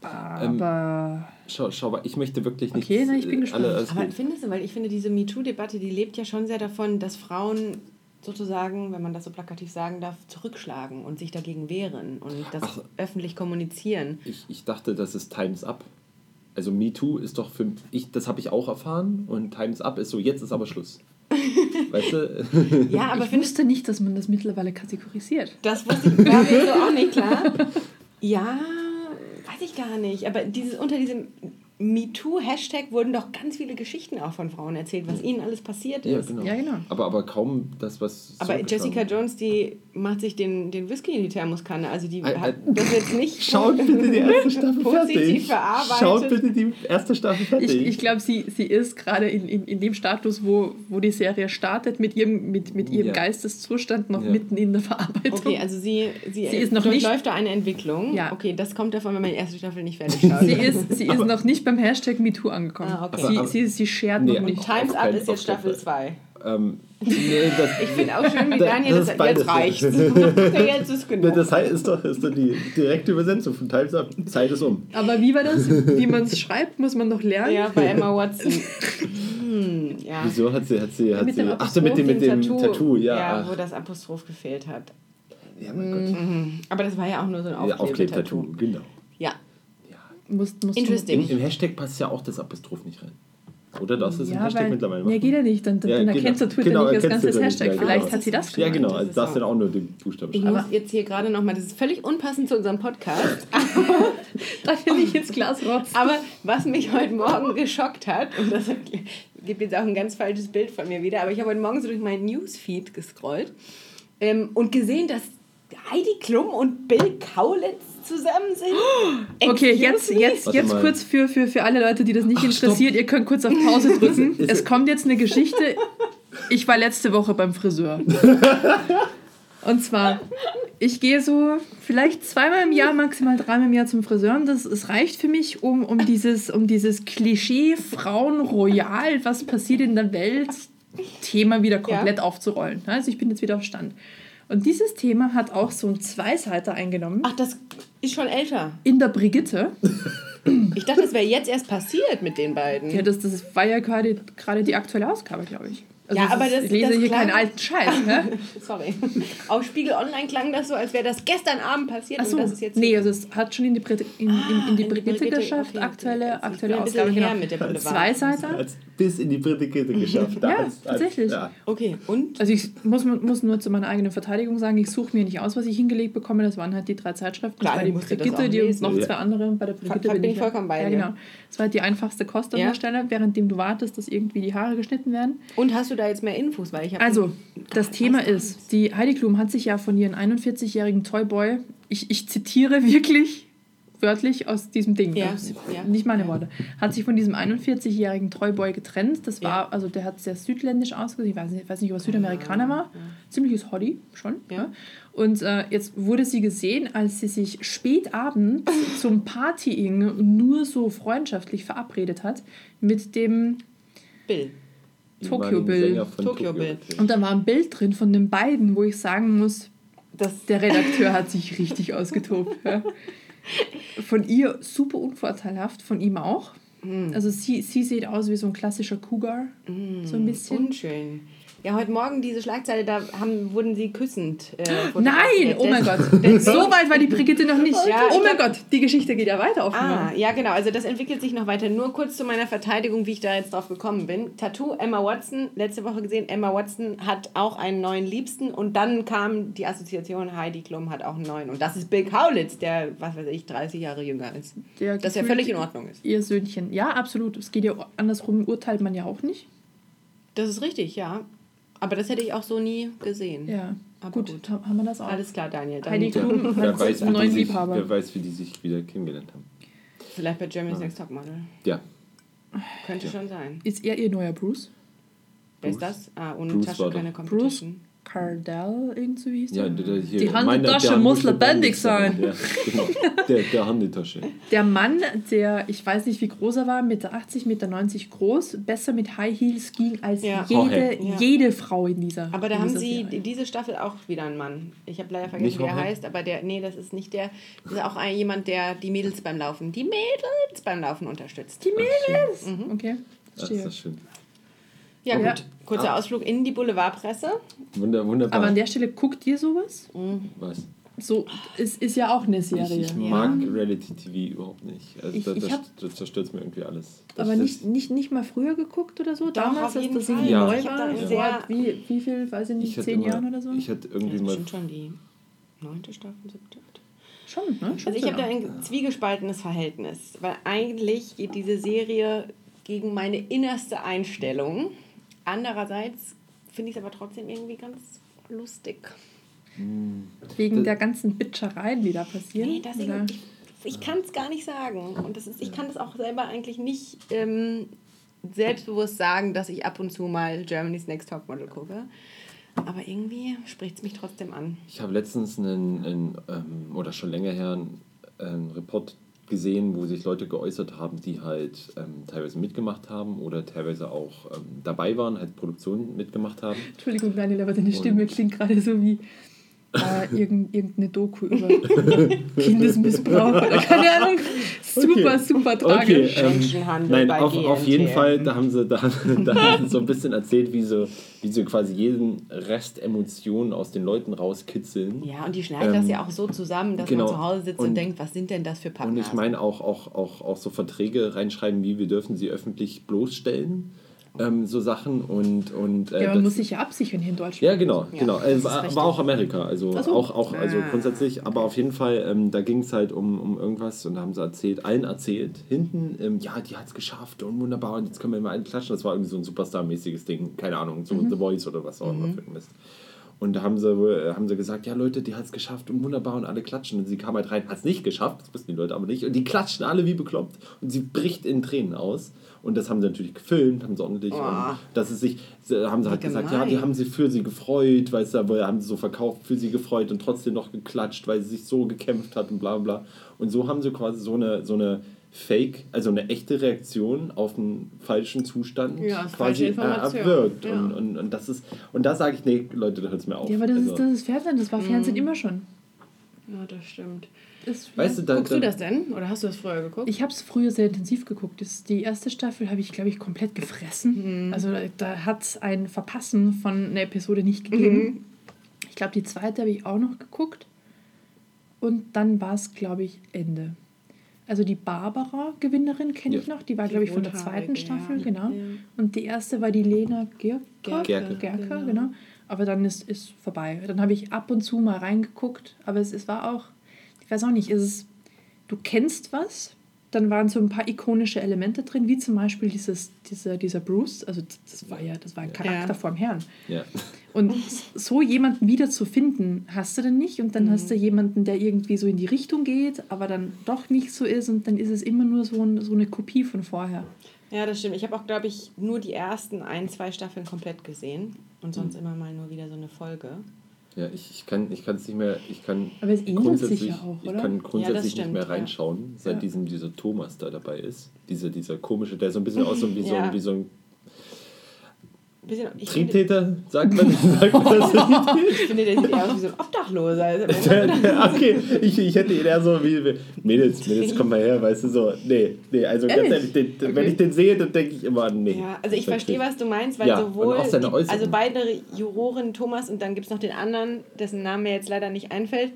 Aber Schau, schau mal, ich möchte wirklich nicht. Okay, na, ich bin äh, gespannt. alle- Aber gut. findest du, weil ich finde, diese MeToo-Debatte, die lebt ja schon sehr davon, dass Frauen sozusagen, wenn man das so plakativ sagen darf, zurückschlagen und sich dagegen wehren und das Ach. öffentlich kommunizieren. Ich, ich dachte, das ist Times Up. Also MeToo ist doch für ich, das habe ich auch erfahren und Times Up ist so, jetzt ist aber Schluss. Weißt du? Ja, aber ich findest wusste nicht, dass man das mittlerweile kategorisiert. das wusste ich, war mir so auch nicht klar. Ja, weiß ich gar nicht. Aber dieses, unter diesem MeToo-Hashtag wurden doch ganz viele Geschichten auch von Frauen erzählt, was ihnen alles passiert ja, ist. genau. Ja, genau. Aber, aber kaum das, was. Aber Jessica. Jones, die macht sich den, den Whisky in die Thermoskanne. Also die Äh, hat äh, das jetzt nicht Schaut bitte die erste Staffel positiv fertig. verarbeitet. Schaut bitte die erste Staffel fertig. Ich, ich glaube, sie, sie ist gerade in, in, in dem Status, wo, wo die Serie startet, mit ihrem, mit, mit ihrem Ja. Geisteszustand noch Ja. mitten in der Verarbeitung. Okay, also sie, sie, Sie ist noch nicht- da eine Entwicklung. Ja. Okay, das kommt davon, wenn man die erste Staffel nicht fertig schaut. sie ist, sie ist noch nicht beim Hashtag MeToo angekommen. Ah, okay. sie, Aber- sie, sie schert Nee, noch nicht. Times Up ist jetzt Staffel Fall. 2. ähm, nee, das, Ich finde auch schön, wie Da- Daniel das das, beides. jetzt reicht. jetzt ist genug. das heißt, ist doch, ist doch die direkte Übersetzung von Times Up. Zeit ist um. Aber wie war das? Wie man es schreibt, muss man noch lernen. Ja, bei Emma Watson. Hm, ja. Wieso hat sie, hat sie, hat Mit sie, dem ach so, mit dem, mit dem Tattoo, ja. Ja, ach. wo das Apostroph gefehlt hat. ja, mein Gott. Mhm. Aber das war ja auch nur so ein Ja, Aufklebetattoo. Aufklebtattoo, genau. Ja, Musst, musst Interesting. Im, Im Hashtag passt ja auch das Apostroph nicht rein. Oder es im Ja, Hashtag weil, mittlerweile ja, geht ja nicht. Dann, dann, Ja, dann genau. erkennst du Twitter Genau, nicht das ganze Hashtag. nicht, ja, Vielleicht genau. hat sie das Ja, gemeint. genau. Das Also ist darfst du auch- dann auch nur den Buchstaben ich schreiben. muss jetzt hier gerade nochmal, das ist völlig unpassend zu unserem Podcast, Da will ich ins Glas rotzen. aber was mich heute Morgen geschockt hat, und das gibt jetzt auch ein ganz falsches Bild von mir wieder, aber ich habe heute Morgen so durch meinen Newsfeed gescrollt ähm, und gesehen, dass Heidi Klum und Bill Kaulitz zusammen sind. Okay, Excuse jetzt, jetzt, jetzt mal. kurz für, für, für alle Leute, die das nicht Ach, interessiert, ihr könnt kurz auf Pause drücken. Es kommt jetzt eine Geschichte. Ich war letzte Woche beim Friseur. Und zwar, ich gehe so vielleicht zweimal im Jahr, maximal dreimal im Jahr zum Friseur. Und das, es reicht für mich, um, um dieses, um dieses Klischee Frauen royal, was passiert in der Welt, Thema wieder komplett aufzurollen. Also ich bin jetzt wieder auf Stand. Und dieses Thema hat auch so einen Zweiseiter eingenommen. Ach, das ist schon älter. In der Brigitte. Ich dachte, das wäre jetzt erst passiert mit den beiden. Ja, das, das war ja gerade, gerade die aktuelle Ausgabe, glaube ich. Also Ja, das aber ist, das- ich lese das hier keinen alten Scheiß. Ne? Sorry. Auf Spiegel Online klang das so, als wäre das gestern Abend passiert Achso, und das ist jetzt nee, also es hat schon in die, Brit in, in, in die Ah, in die Brigitte Brigitte, geschafft, okay. aktuelle, ist aktuelle wieder ein bisschen Ausgabe. her Genau. mit der Boulevard. Zweiseiter. Hat bis in die Brigitte geschafft. Da Ja, hat's- tatsächlich. Ja. Okay, und? Also ich muss, muss nur zu meiner eigenen Verteidigung sagen, ich suche mir nicht aus, was ich hingelegt bekomme. Das waren halt die drei Zeitschriften. Klar, das war die Brigitte, die und lesen. noch Ja. zwei andere. Bei der Brigitte bin ich ja- vollkommen bei ja, dir. genau. Das war halt die einfachste Kost an Ja. der Stelle, währenddem du wartest, dass irgendwie die Haare geschnitten werden. Und hast du da jetzt mehr Infos? Weil ich Also, das Thema ist, die Heidi Klum hat sich ja von ihren 41-jährigen Toyboy, ich, ich zitiere wirklich, wörtlich aus diesem Ding. Ja, ja, nicht meine ja. Worte. Hat sich von diesem 41-jährigen Treuboy getrennt. Das war, also der hat sehr südländisch ausgesehen. Ich weiß nicht, weiß nicht ob er Südamerikaner war. Ziemliches Hottie schon. Ja. Und äh, jetzt wurde sie gesehen, als sie sich spät abends zum Partying nur so freundschaftlich verabredet hat mit dem Bill. Tokyo Bill. Tokyo Bill. Und da war ein Bild drin von den beiden, wo ich sagen muss, Das, der Redakteur hat sich richtig ausgetobt. Ja. Von ihr super unvorteilhaft, von ihm auch. Hm. Also sie, sie sieht aus wie so ein klassischer Cougar, so ein bisschen. unschön. Ja, heute Morgen diese Schlagzeile, da haben, wurden sie küssend. Äh, Nein, oh mein Gott, so weit war die Brigitte noch nicht. Ja, oh mein glaub- Gott, die Geschichte geht ja weiter offenbar. Ah, ja, genau. Also das entwickelt sich noch weiter. Nur kurz zu meiner Verteidigung, wie ich da jetzt drauf gekommen bin. Tattoo, Emma Watson, letzte Woche gesehen, Emma Watson hat auch einen neuen Liebsten und dann kam die Assoziation, Heidi Klum hat auch einen neuen. Und das ist Bill Kaulitz, der, was weiß ich, 30 Jahre jünger ist. Der Das ja völlig in Ordnung ist. Ihr Söhnchen. Ja, absolut. Es geht ja andersrum, urteilt man ja auch nicht. Das ist richtig, ja. Aber das hätte ich auch so nie gesehen. Ja, Aber gut, gut. ha- haben wir das auch. Alles klar, Daniel. Dann Heidi Klum Wer hat weiß, einen wie die neuen sich, Liebhaber. wer weiß, wie die sich wieder kennengelernt haben. Vielleicht bei Jeremy's Next Topmodel. Ja, Könnte schon sein. Ist er ihr neuer Bruce? Wer ist Bruce. das? Ah, ohne Bruce Tasche war keine doch- Competition. Cardell, irgendwie so hieß ja der? der, hier, Die Handtasche der muss lebendig sein. sein. Ja, genau. Der, der Handeltasche. Der Mann, der, ich weiß nicht, wie groß er war, Meter 80, Meter 90 groß, besser mit High Heels ging als Ja. jede. Ja. jede Frau in dieser Aber da in haben dieser sie Serie. die- diese Staffel auch wieder einen Mann. Ich habe leider vergessen, Nicht wie er heißt, aber der, nee, das ist nicht der. Das ist auch ein, jemand, der die Mädels beim Laufen, die Mädels beim Laufen unterstützt. Die Mädels! Mhm. Okay, Das ist verstehe. das schön. Ja, Ja. gut. Kurzer Ausflug in die Boulevardpresse. Wunder, wunderbar. Aber an der Stelle, guckt ihr sowas? Was? So, es ist ja auch eine Ich, Serie. ich mag Reality TV überhaupt nicht. Also Ich- da, ich das, zerstört mir irgendwie alles. Das, Aber nicht, nicht, nicht mal früher geguckt oder so? Damals, als das irgendwie Ja. neu Ich war? sehr- wie, wie viel, weiß ich nicht, ich zehn immer, Jahren oder so? Ich hatte irgendwie Das mal. sind schon die neunte Staffel, siebte. Schon, ne? Schon Also ich habe da ein zwiegespaltenes Verhältnis, weil eigentlich geht diese Serie gegen meine innerste Einstellung. Andererseits finde ich es aber trotzdem irgendwie ganz lustig. Wegen Das- der ganzen Bitchereien, die da passieren. Nee, deswegen, Oder? ich, ich kann es gar nicht sagen. Und das ist, ich kann das auch selber eigentlich nicht ähm, selbstbewusst sagen, dass ich ab und zu mal Germany's Next Topmodel gucke. Aber irgendwie spricht es mich trotzdem an. Ich habe letztens einen, einen ähm, oder schon länger her einen, einen Report gesehen, wo sich Leute geäußert haben, die halt ähm, teilweise mitgemacht haben oder teilweise auch ähm, dabei waren, halt Produktionen mitgemacht haben. Entschuldigung, Daniel, aber deine Stimme Und- klingt gerade so wie äh, irgend, irgendeine Doku über Kindesmissbrauch oder keine Ahnung. Super, Okay. super tragisch. ähm, Menschenhandel nein, bei auf, auf jeden. Fall, da haben sie, da, da haben sie so ein bisschen erzählt, wie sie, wie sie quasi jeden Rest Emotionen aus den Leuten rauskitzeln. Ja, und die schneiden das Ähm, ja auch so zusammen, dass genau. man zu Hause sitzt und, Und- denkt, was sind denn das für Pappen? Und ich meine auch, auch, auch, auch so Verträge reinschreiben, wie wir dürfen sie öffentlich bloßstellen, ähm, so Sachen und, und äh, Ja, man muss sich ja absichern hier in Deutschland. Ja, genau, Ja, genau. Äh, war, war auch Amerika, also so. auch, auch also Ah. grundsätzlich, aber auf jeden Fall, ähm, da ging es halt um, um irgendwas und da haben sie erzählt, allen erzählt, hinten, ähm, ja, die hat es geschafft und wunderbar und jetzt können wir mal einen klatschen. Das war irgendwie so ein Superstar-mäßiges Ding, keine Ahnung, so Mhm. The Voice oder was auch immer für ein Mist. Und da haben sie, wohl- haben sie gesagt, ja Leute, die hat es geschafft und wunderbar und alle klatschen. Und sie kam halt rein, hat es nicht geschafft, das wissen die Leute aber nicht. Und die klatschen alle wie bekloppt und sie bricht in Tränen aus. Und das haben sie natürlich gefilmt, haben sie ordentlich. Oh. Und das ist sich, sie- haben sie halt Wie gesagt, ja, die haben sie für sie gefreut, weißt du, aber haben sie so verkauft, für sie gefreut und trotzdem noch geklatscht, weil sie sich so gekämpft hat und bla bla. Und so haben sie quasi so eine, so eine Fake, also eine echte Reaktion auf einen falschen Zustand Ja, quasi äh, Information. erwirkt. Ja. Und, und, und das ist, und da sage ich, nee, Leute, da hört es mir auf. Ja, aber das, also, ist, das ist Fernsehen, das war Fernsehen immer schon. Ja, das stimmt. Das, weißt du, da, Guckst da, du das denn? Oder hast du das vorher geguckt? Ich habe es früher sehr intensiv geguckt. Das, die erste Staffel habe ich, glaube ich, komplett gefressen. Also da, da hat es ein Verpassen von einer Episode nicht gegeben. Ich glaube, die zweite habe ich auch noch geguckt. Und dann war es, glaube ich, Ende. Also die Barbara-Gewinnerin kenne Ja. ich noch. Die war, glaube ich, von der zweiten Staffel, ja. genau. Ja. Und die erste war die Lena Gerker. Gerke, Gerke, genau. genau. Aber dann ist es vorbei. Dann habe ich ab und zu mal reingeguckt. Aber es, es war auch, ich weiß auch nicht, ist es, du kennst was Dann waren so ein paar ikonische Elemente drin, wie zum Beispiel dieses, dieser, dieser Bruce. Also das war ja, das war ein Charakter Ja. vom Herrn. Ja. Und so jemanden wieder zu finden, hast du denn nicht. Und dann hast du jemanden, der irgendwie so in die Richtung geht, aber dann doch nicht so ist. Und dann ist es immer nur so, ein, so eine Kopie von vorher. Ja, das stimmt. Ich habe auch, glaube ich, nur die ersten ein, zwei Staffeln komplett gesehen und sonst immer mal nur wieder so eine Folge. Ja, ich, ich kann ich es nicht mehr, ich kann Aber es ähnelt sich grundsätzlich, ja auch, ich oder? kann grundsätzlich nicht stimmt, mehr ja. reinschauen, seit Ja. diesem dieser Thomas da dabei ist. Dieser, dieser komische, der so ein bisschen aussieht wie, so, Ja. wie so ein Bisschen, ich, finde, Triebtäter, sagt man, sagt man das? ich finde, der sieht eher aus wie so ein Obdachloser. Also, Der- der- okay, ich, ich hätte ihn eher so wie, Mädels, Mädels, komm mal her, weißt du, so, nee, nee, also ganz Ehrlich? ehrlich, den, wenn Okay. ich den sehe, dann denke ich immer an, nee. Ja, also ich verstehe, was du meinst, weil Ja, sowohl, auch seine die, also beide Juroren, Thomas und dann gibt es noch den anderen, dessen Name mir jetzt leider nicht einfällt,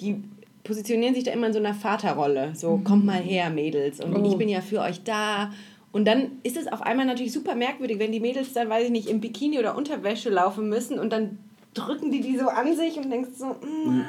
die positionieren sich da immer in so einer Vaterrolle. So, kommt mal her, Mädels, und Oh. ich bin ja für euch da. Und dann ist es auf einmal natürlich super merkwürdig, wenn die Mädels dann, weiß ich nicht, im Bikini oder Unterwäsche laufen müssen und dann drücken die die so an sich und denkst so, mm,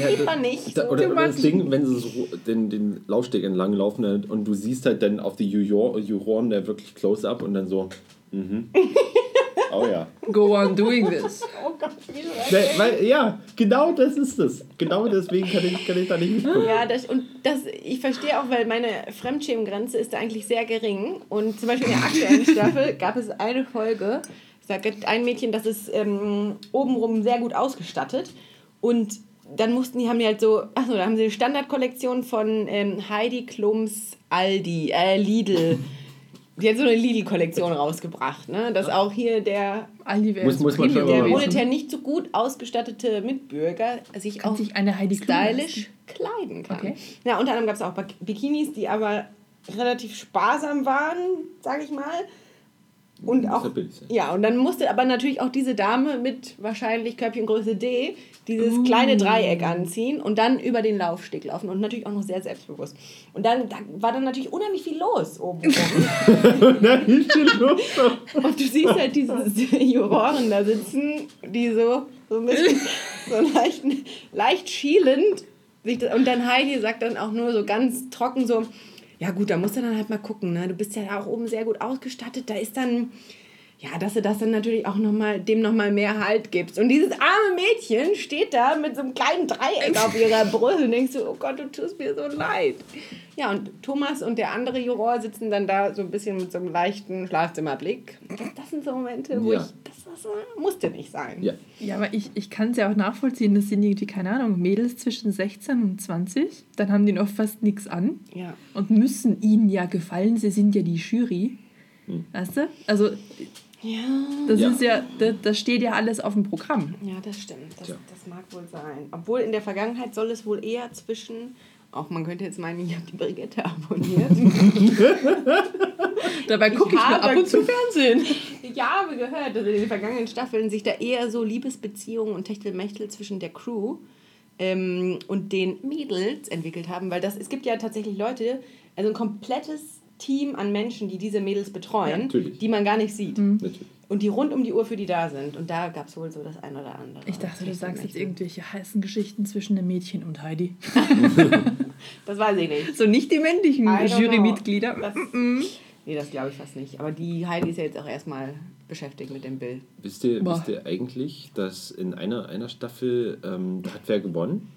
Ja, lieber nicht. Da, oder, oder das Ding, wenn sie so den, den Laufsteg entlang laufen und du siehst halt dann auf die Juror, Juroren der wirklich close-up und dann so, mhm. oh ja. Go on doing this. Oh Gott, wie weil, ja, genau das ist es. Genau deswegen kann ich, kann ich da nicht mitgucken. Ja, das, und das, ich verstehe auch, weil meine Fremdschämengrenze ist da eigentlich sehr gering. Und zum Beispiel in der aktuellen Staffel gab es eine Folge, da gibt ein Mädchen, das ist ähm, obenrum sehr gut ausgestattet. Und dann mussten die, haben die halt so, achso, da haben sie eine Standardkollektion von ähm, Heidi Klums Aldi, äh, Lidl. Die hat so eine Lidl-Kollektion rausgebracht, ne? Dass auch hier der, Muss- muss man monetär nicht so gut ausgestattete Mitbürger sich Kann auch sich eine Heidi stylisch kleiden kann. Okay. Ja, unter anderem gab es auch Bikinis, die aber relativ sparsam waren, sage ich mal. Und auch, ja und dann musste aber natürlich auch diese Dame mit wahrscheinlich Körbchengröße D dieses Uh. kleine Dreieck anziehen und dann über den Laufsteg laufen und natürlich auch noch sehr selbstbewusst. Und dann da war dann natürlich unheimlich viel los oben. rum. Nein, ich bin los. Und du siehst halt diese Juroren da sitzen, die so, so ein bisschen so leicht, leicht schielend. sich das- Und dann Heidi sagt dann auch nur so ganz trocken so, ja gut, da musst du dann halt mal gucken, ne? Du bist ja auch oben sehr gut ausgestattet, da ist dann, ja, dass du das dann natürlich auch noch mal, dem nochmal mehr Halt gibst. Und dieses arme Mädchen steht da mit so einem kleinen Dreieck auf ihrer Brust und denkst so, oh Gott, du tust mir so leid. Ja, und Thomas und der andere Juror sitzen dann da so ein bisschen mit so einem leichten Schlafzimmerblick. Das, das sind so Momente, wo Ja. ich, das, das musste nicht sein. Ja, Ja, aber ich, ich kann es ja auch nachvollziehen. Das sind irgendwie, keine Ahnung, Mädels zwischen 16 und 20. Dann haben die noch fast nichts an Ja. und müssen ihnen ja gefallen. Sie sind ja die Jury. Weißt du? Also, Ja. das Ja. ist ja, da, das steht ja alles auf dem Programm. Ja, das stimmt. Das, Tja. das mag wohl sein. Obwohl in der Vergangenheit soll es wohl eher zwischen. Auch man könnte jetzt meinen, ich habe die Brigitte abonniert. Dabei gucke ich, habe ab und zu Fernsehen. ich habe gehört, dass in den vergangenen Staffeln sich da eher so Liebesbeziehungen und Techtelmechtel zwischen der Crew ähm, und den Mädels entwickelt haben. Weil das, es gibt ja tatsächlich Leute, also ein komplettes Team an Menschen, die diese Mädels betreuen, Ja, die man gar nicht sieht. natürlich. Und die rund um die Uhr für die da sind. Und da gab es wohl so das ein oder andere. Ich dachte, du sagst jetzt irgendwelche heißen Geschichten zwischen dem Mädchen und Heidi. Das weiß ich nicht. So nicht die männlichen Jurymitglieder. know. Das, nee, das glaube ich fast nicht. Aber die Heidi ist ja jetzt auch erstmal beschäftigt mit dem Bild. Wisst ihr, Boah. wisst ihr eigentlich, dass in einer, einer Staffel ähm, da hat wer gewonnen?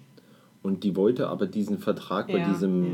Und die wollte aber diesen Vertrag bei Ja, diesem ja.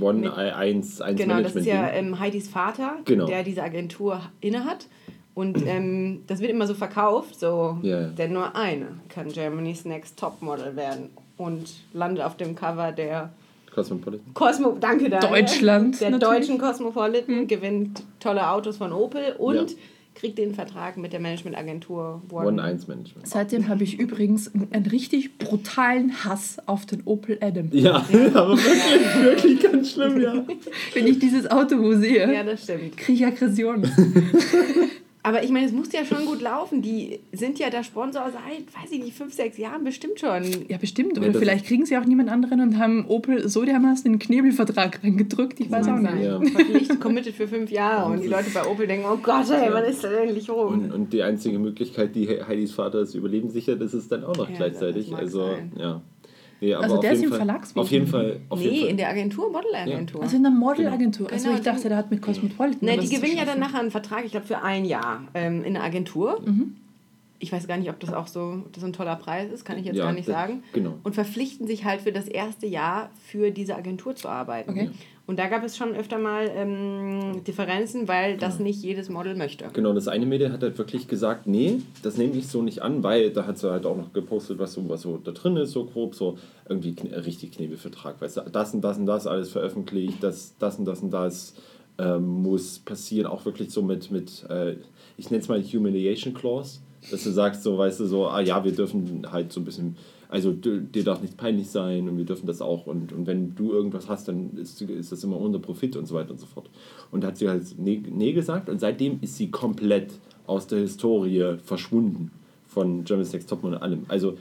äh, One Mit- 1 1 Genau, das ist ja Management. ähm, Heidis Vater, Genau. der diese Agentur innehat. Und ähm, das wird immer so verkauft, so, ja. denn nur eine kann Germany's Next Topmodel werden und landet auf dem Cover der Cosmopolitan. Cosmo, danke Daniel. Deutschland, Der natürlich. deutschen Cosmopolitan gewinnt tolle Autos von Opel und Ja. Kriegt den Vertrag mit der Managementagentur One 1 Management. Seitdem habe ich übrigens einen, richtig brutalen Hass auf den Opel Adam. Ja, aber wirklich, wirklich ganz schlimm, ja. Wenn ich dieses Auto sehe, Ja, das stimmt. kriege ich Aggression. Aber ich meine, es muss ja schon gut laufen. Die sind ja der Sponsor seit, weiß ich nicht, fünf, sechs Jahren bestimmt schon. Ja, bestimmt. Ja, Oder das vielleicht kriegen sie auch niemand anderen und haben Opel so dermaßen den Knebelvertrag reingedrückt. Ich weiß auch nicht. Ja. Verpflichtet, committed für fünf Jahre. Und die Leute bei Opel denken, oh Gott, ey, wann ist das endlich rum? Und, und die einzige Möglichkeit, die Heidis Vater das Überleben sichert, ist es dann auch noch Ja, gleichzeitig. das Also, sein. ja. Nee, aber Also auf der ist jeden im Fall, Verlagswesen. Auf jeden Fall. Auf jeden Nee, Fall. in der Agentur, Modelagentur. Also in einer Modelagentur. Also Genau, ich dachte, der hat mit Cosmopolitan. Ne, was die gewinnen ja dann nachher einen Vertrag, ich glaube, für ein Jahr ähm, in der Agentur. Mhm. Ich weiß gar nicht, ob das auch so, das ein toller Preis ist, kann ich jetzt Ja, gar nicht das- sagen. genau. Und verpflichten sich halt für das erste Jahr für diese Agentur zu arbeiten. Okay. Und da gab es schon öfter mal ähm, Differenzen, weil das nicht jedes Model möchte. Genau, das eine Mädel hat halt wirklich gesagt, nee, das nehme ich so nicht an, weil da hat sie halt auch noch gepostet, was so, was so da drin ist, so grob, so irgendwie kn richtig Knebelvertrag, weißt du, das und das und das alles veröffentlicht, das, das und das und das ähm, muss passieren, auch wirklich so mit, mit äh, ich nenne es mal Humiliation Clause, dass du sagst, so, weißt du, so, ah ja, wir dürfen halt so ein bisschen, also d- dir darf nicht peinlich sein und wir dürfen das auch und, und wenn du irgendwas hast, dann ist, ist das immer unser Profit und so weiter und so fort. Und da hat sie halt nee, nee gesagt und seitdem ist sie komplett aus der Historie verschwunden von Germany's Next Topmodel und allem. Also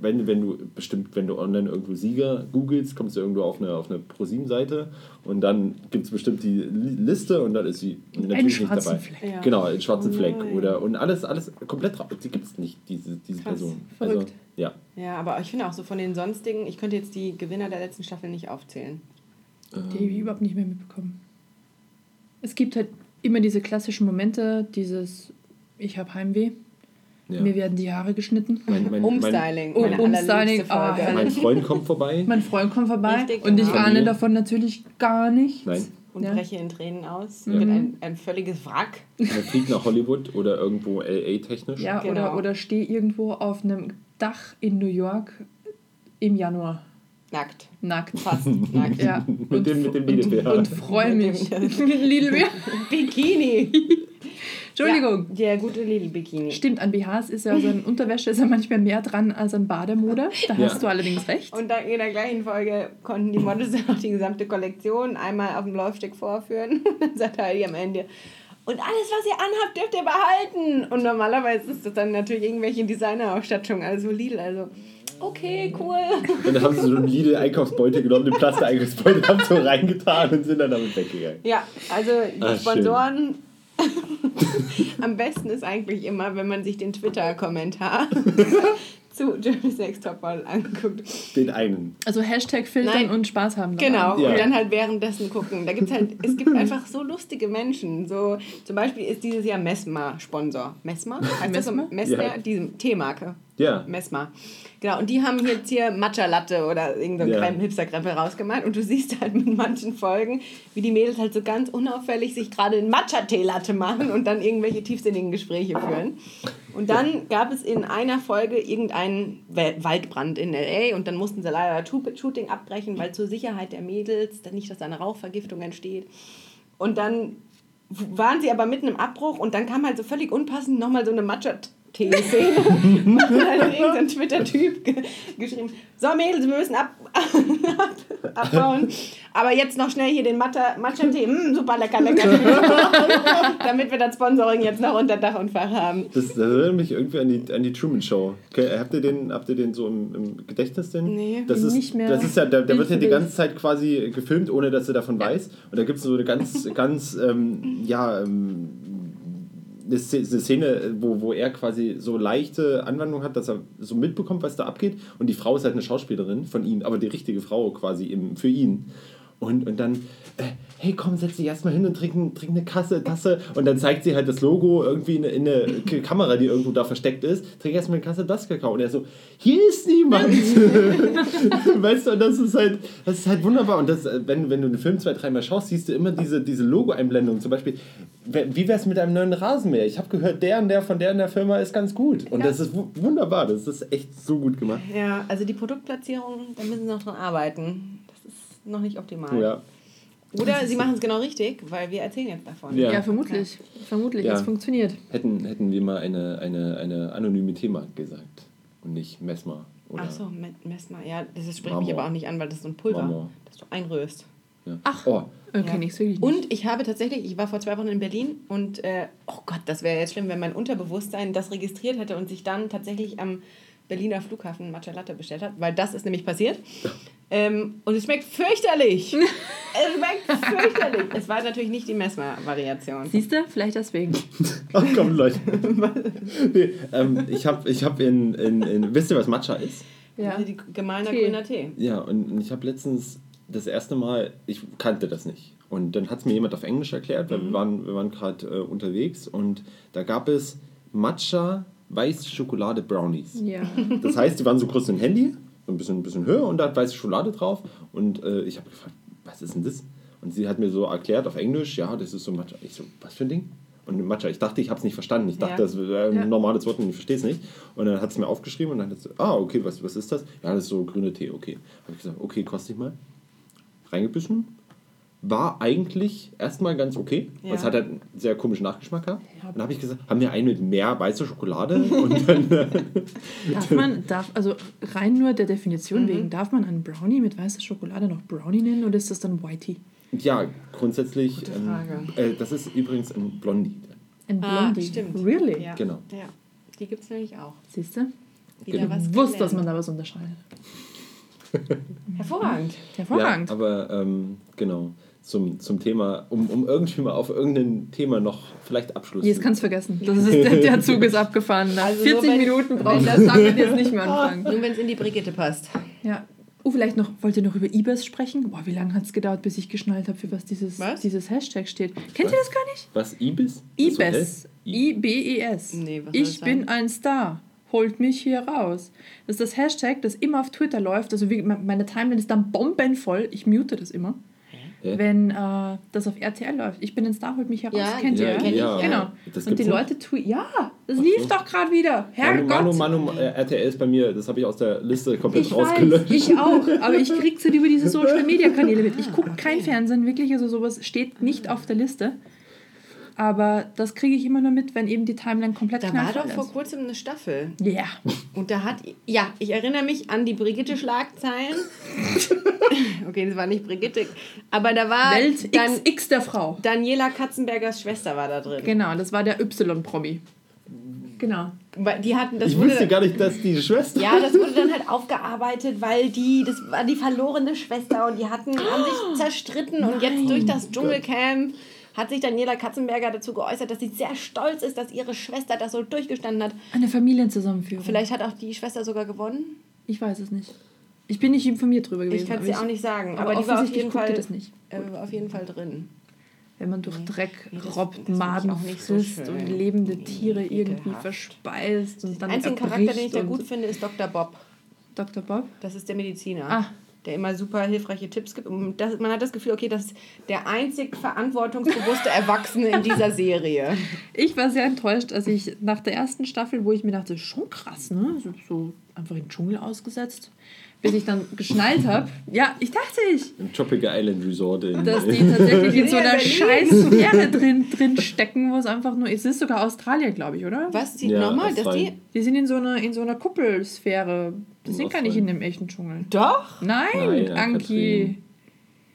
wenn, wenn du bestimmt, wenn du online irgendwo Sieger googelst, kommst du irgendwo auf eine, auf eine ProSieben-Seite und dann gibt es bestimmt die Li- Liste und dann ist sie natürlich nicht schwarzen dabei. Fleck. Ja. Genau, einen schwarzen Oh Fleck oder und alles, alles komplett raus. Die gibt es nicht, diese, diese Krass. Person. Verrückt. Also, ja. Ja, aber ich finde auch so von den sonstigen, ich könnte jetzt die Gewinner der letzten Staffel nicht aufzählen. Die habe ich überhaupt nicht mehr mitbekommen. Es gibt halt immer diese klassischen Momente, dieses ich habe Heimweh, ja. mir werden die Haare geschnitten. Mein, mein, mein, Umstyling. Meine Umstyling, ah, mein Freund kommt vorbei. Mein Freund kommt vorbei Richtig, und ich genau. ahne davon natürlich gar nichts. Nein. und Ja. breche in Tränen aus. Ja. Wird ein, ein völliges Wrack. Man fliegt nach Hollywood oder irgendwo LA technisch. Ja, Genau. oder, oder stehe irgendwo auf einem Dach in New York im Januar. Nackt. Nackt. Fast nackt. Ja. Mit dem, mit dem Lidl-BH. Und freue mich. Mit Lidl BH. Bikini. Entschuldigung. Ja, der gute Lidl-Bikini. Stimmt, an BHs ist ja, also an Unterwäsche ist ja manchmal mehr dran als an Bademode. Da Ja. hast du allerdings recht. Und dann in der gleichen Folge konnten die Models dann auch die gesamte Kollektion einmal auf dem Laufsteg vorführen. Und dann sagt Heidi am Ende, und alles, was ihr anhabt, dürft ihr behalten. Und normalerweise ist das dann natürlich irgendwelche Designerausstattung, also Lidl. Also, okay, cool. Und dann haben sie so einen Lidl-Einkaufsbeutel genommen, den Plastik-Einkaufsbeutel, haben so reingetan und sind dann damit weggegangen. Ja, also die Ah, schön. Sponsoren. Am besten ist eigentlich immer, wenn man sich den Twitter-Kommentar zu Jeremy's Next Topmodel anguckt. Den einen. Also Hashtag filtern Nein. und Spaß haben. dabei. Genau, Ja. und dann halt währenddessen gucken. Da gibt's halt, es gibt einfach so lustige Menschen. So, zum Beispiel ist dieses Jahr Mesma Sponsor. Mesma? Heißt das so? Mesma? Mesma, Ja. diese Teemarke. Ja. Mesma. Genau, und die haben jetzt hier Matcha Latte oder irgendein Ja. Creme Hipster-Krempel rausgemalt und du siehst halt mit manchen Folgen, wie die Mädels halt so ganz unauffällig sich gerade einen Matcha-Tee-Latte machen und dann irgendwelche tiefsinnigen Gespräche führen. Und dann gab es in einer Folge irgendeinen Waldbrand in L.A. und dann mussten sie leider das Shoot- Shooting abbrechen, weil zur Sicherheit der Mädels, dann nicht, dass da eine Rauchvergiftung entsteht. Und dann waren sie aber mitten im Abbruch und dann kam halt so völlig unpassend nochmal so eine Matcha-Tee-Szene. dann hat irgendein Twitter-Typ ge geschrieben, so Mädels, wir müssen ab ab abbauen, aber jetzt noch schnell hier den Matcha- Matcha-Tee, mm, super lecker, lecker. Damit wir das Sponsoring jetzt noch unter Dach und Fach haben. Das, das erinnert mich irgendwie an die, an die Truman Show. Okay, habt, ihr den, habt ihr den so im, im Gedächtnis denn? Nee, das ist, nicht mehr. Das ist ja, der, der wird ja die ganze Zeit quasi gefilmt, ohne dass er davon weiß. Und da gibt es so eine ganz, ganz, ähm, ja, ähm, eine Sz- eine Szene, wo, wo er quasi so leichte Anwandlung hat, dass er so mitbekommt, was da abgeht. Und die Frau ist halt eine Schauspielerin von ihm, aber die richtige Frau quasi im, für ihn. Und, und dann, äh, hey komm, setz dich erstmal hin und trink, trink eine Kasse, Tasse. Und dann zeigt sie halt das Logo irgendwie in, in eine Kamera, die irgendwo da versteckt ist. Trink erstmal eine Kasse das Kakao. Und er so, hier ist niemand. weißt du, und das ist halt, das ist halt wunderbar. Und das, äh, wenn, wenn du den Film zwei, dreimal schaust, siehst du immer diese, diese Logo-Einblendung. Zum Beispiel, wie wär's mit einem neuen Rasenmäher? Ich habe gehört, der und der von der und der Firma ist ganz gut. Und Ja. das ist wu- wunderbar. Das ist echt so gut gemacht. Ja, also die Produktplatzierung, da müssen sie noch dran arbeiten. Ist noch nicht optimal. Ja. Oder sie machen es genau richtig, weil wir erzählen jetzt davon. Ja. Ja, vermutlich. Vermutlich. Ja. Es funktioniert. Hätten, hätten wir mal eine, eine, eine anonyme Thema gesagt und nicht Messmer. Oder Ach so, Me- Messmer. Ja, das spricht Marmor. mich aber auch nicht an, weil das ist so ein Pulver, Marmor. das du einrührst. Ja. Ach. Oh, Okay, Ja. nichts wirklich. Nicht. Und ich habe tatsächlich, ich war vor zwei Wochen in Berlin und, äh, oh Gott, das wäre jetzt schlimm, wenn mein Unterbewusstsein das registriert hätte und sich dann tatsächlich am Berliner Flughafen Matcha Latte bestellt hat, weil das ist nämlich passiert. Ähm, und es schmeckt fürchterlich. es schmeckt fürchterlich. Es war natürlich nicht die Messmer-Variation. Siehst du? Vielleicht deswegen. Ach komm, Leute. nee, ähm, ich habe ich hab in, in, in. Wisst ihr, was Matcha ist? Ja. Die gemahlener Tee. grüner Tee. Ja, und ich habe letztens das erste Mal, ich kannte das nicht. Und dann hat es mir jemand auf Englisch erklärt, weil wir waren, wir waren gerade äh, unterwegs und da gab es Matcha weiße Schokolade Brownies. Ja. Das heißt, die waren so groß wie ein Handy, so ein bisschen, ein bisschen höher und da hat weiße Schokolade drauf. Und äh, ich habe gefragt, was ist denn das? Und sie hat mir so erklärt auf Englisch, ja, das ist so Matcha. Ich so, was für ein Ding? Und Matcha, ich dachte, ich habe es nicht verstanden. Ich dachte, Ja. das wäre ein Ja. normales Wort und ich verstehe es nicht. Und dann hat es mir aufgeschrieben und dann hat sie, ah, okay, was, was ist das? Ja, das ist so grüner Tee, okay. Habe ich gesagt, okay, koste ich mal. Reingebissen. War eigentlich erstmal ganz okay. Ja. Es hat halt einen sehr komischen Nachgeschmack gehabt. Ja. Und dann habe ich gesagt, haben wir einen mit mehr weißer Schokolade? Und dann, äh, Darf man, darf, also rein nur der Definition wegen, darf man einen Brownie mit weißer Schokolade noch Brownie nennen oder ist das dann Whitey? ja, grundsätzlich, Gute ähm, Frage. äh, das ist übrigens ein Blondie. Ein Ah, Blondie. stimmt. Really? Ja. Genau. Ja. Die gibt es nämlich auch. Siehst du? Genau. was Wusst, dass man da was unterscheidet. Hervorragend. Hervorragend. Ja, aber ähm, genau, zum, zum Thema, um, um irgendwie mal auf irgendein Thema noch vielleicht Abschluss Jetzt kannst du vergessen. Das ist, der, der Zug ist abgefahren. Nach Also so, 40 wenn- Minuten braucht das damit jetzt nicht mehr anfangen. Nur wenn es in die Brigitte passt. Ja. Oh, vielleicht noch, wollt ihr noch über Ibis sprechen? Boah, wie lange hat es gedauert, bis ich geschnallt habe, für was dieses, Was? dieses Hashtag steht. Kennt ihr das gar nicht? Was, Ibis? Das IBES. I-B-E-S. Nee, was ich bin sein? ein Star. Holt mich hier raus. Das ist das Hashtag, das immer auf Twitter läuft. Also wie, meine Timeline ist dann bombenvoll. Ich mute das immer. Hä? Wenn äh, das auf RTL läuft. Ich bin ein Star, holt mich hier raus. Ja, Kennt ja, ihr? kenn ich, ja. Genau. Das Und die? Leute tun. Ja, das Ach lief so. doch gerade wieder. Manu, Herrgott. Manu, Manu, äh, RTL ist bei mir, das habe ich aus der Liste komplett Ich rausgelöscht. weiß, ich auch, aber ich krieg's halt über diese Social Media Kanäle mit. Ich gucke kein Fernsehen, wirklich, also sowas steht nicht auf der Liste. Aber das kriege ich immer nur mit, wenn eben die Timeline komplett Da war doch vor ist. kurzem eine Staffel. Ja. Und da hat, ja, ich erinnere mich an die Brigitte-Schlagzeilen. okay, das war nicht Brigitte. Aber da war Welt dann XX der Frau. Daniela Katzenbergers Schwester war da drin. Genau, das war der Y-Promi. Genau. Weil Die hatten, das Ich wurde, wusste gar nicht, dass die Schwester. Ja, das wurde dann halt aufgearbeitet, weil die, das war die verlorene Schwester und die hatten, haben sich zerstritten und jetzt durch das Dschungelcamp hat sich Daniela Katzenberger dazu geäußert, dass sie sehr stolz ist, dass ihre Schwester das so durchgestanden hat. Eine Familienzusammenführung. Vielleicht hat auch die Schwester sogar gewonnen. Ich weiß es nicht. Ich bin nicht informiert drüber gewesen. Ich kann es dir auch nicht sagen. aber Aber, die war auf jeden, Fall, das nicht. äh, auf jeden Fall drin. Wenn man durch Dreck Nee, robbt, Maden auch nicht so frisst schön. und lebende Nee, Tiere irgendwie ekelhaft. verspeist und dann Der einzige Charakter, den ich da gut finde, ist Dr. Bob. Dr. Bob? Das ist der Mediziner. Ah. Der immer super hilfreiche Tipps gibt. Und das, man hat das Gefühl, okay, das ist der einzig verantwortungsbewusste Erwachsene in dieser Serie. Ich war sehr enttäuscht, als ich nach der ersten Staffel, wo ich mir dachte, schon krass, ne? So, so einfach in den Dschungel ausgesetzt. Bis ich dann geschnallt habe. Ja, ich dachte ich, Im Tropical Island Resort in. dass die tatsächlich in so einer scheiß Sphäre drin, drin stecken, wo es einfach nur. Es ist sogar Australien, glaube ich, oder? Was? Die, Ja, nochmal? Dass die. Die sind in so einer, in so einer Kuppelsphäre. Die In sind gar nicht in dem echten Dschungel. Doch? Nein, Nein, Anki.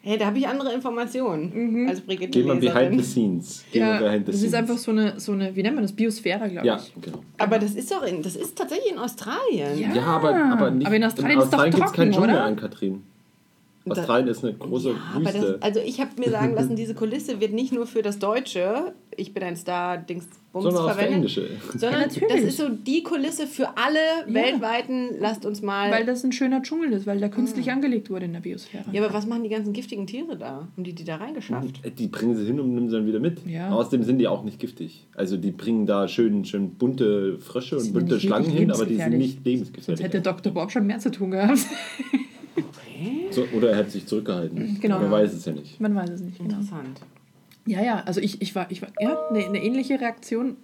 Hey, da habe ich andere Informationen als Brigitte. Geh mal behind the scenes. Geh Ja, behind the das scenes. ist einfach so eine, so eine, wie nennt man das? Biosphäre, glaube Ja, ich. genau. Aber das ist doch in, das ist tatsächlich in Australien. Ja. Ja, aber, aber, nicht, Aber in Australien ist doch Australien gibt's keinen trocken, Dschungel oder? an, Katrin. Da- Australien ist eine große Aber Wüste. das, also ich habe mir sagen lassen, diese Kulisse wird nicht nur für das Deutsche, ich bin ein Star, Dings, Bums sondern auch für verwendet, Englische. sondern Ja, natürlich. das ist so die Kulisse für alle Ja. weltweiten, lasst uns mal... Weil das ein schöner Dschungel ist, weil der künstlich angelegt wurde in der Biosphäre. ja, aber was machen die ganzen giftigen Tiere da? Haben die die da reingeschafft? Die bringen sie hin und nehmen sie dann wieder mit. Ja. Außerdem sind die auch nicht giftig. Also die bringen da schön, schön bunte Frösche und bunte Schlangen hin, aber die sind nicht lebensgefährlich. Sonst hätte Dr. Bob schon mehr zu tun gehabt. so, oder er hat sich zurückgehalten. Genau. Man weiß es ja nicht. Man weiß es nicht. Genau. Interessant. Ja, ja, also ich, ich war, ich war, ja, eine, eine ähnliche Reaktion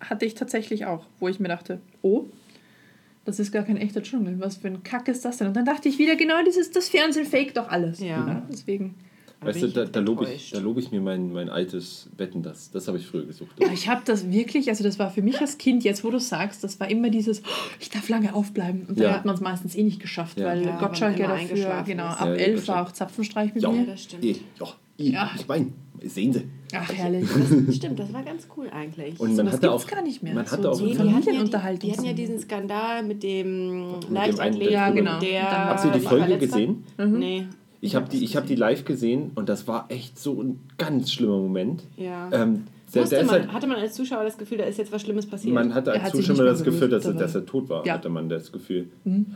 hatte ich tatsächlich auch, wo ich mir dachte, oh, das ist gar kein echter Dschungel. Was für ein Kack ist das denn? Und dann dachte ich wieder, genau dieses, das Fernsehen fake doch alles. Ja. deswegen. Weißt du, da, da lobe ich, da lob ich mir mein, mein altes Wetten, das. Das habe ich früher gesucht. Aber ich habe das wirklich, also das war für mich als Kind, jetzt wo du sagst, das war immer dieses, oh, ich darf lange aufbleiben. Und dann Ja. hat man es meistens eh nicht geschafft, Ja. weil Ja, Gottschalk ja dafür, eingeschlafen genau, ist. ab Ja, elf war auch Zapfenstreich mit Ja. mir. das stimmt. Ich, ja, ich, Ja. ich meine, sehen Sie. Ach, herrlich. Das stimmt, das war ganz cool eigentlich. Und man Sowas hatte auch gar nicht mehr. Man So- hatte auch so Nee, ja, die, Familienunterhaltung die hatten ja diesen Skandal mit dem Leichtathleten, Ja, genau. der Habt ihr die Folge gesehen? Nee. Ich habe die, ich hab die live gesehen und das war echt so ein ganz schlimmer Moment. Ja. Ähm, Der, der man, halt, hatte man als Zuschauer das Gefühl, da ist jetzt was Schlimmes passiert? man hatte als hat Zuschauer das Gefühl, dass, er, dass er tot war, Ja. hatte man das Gefühl.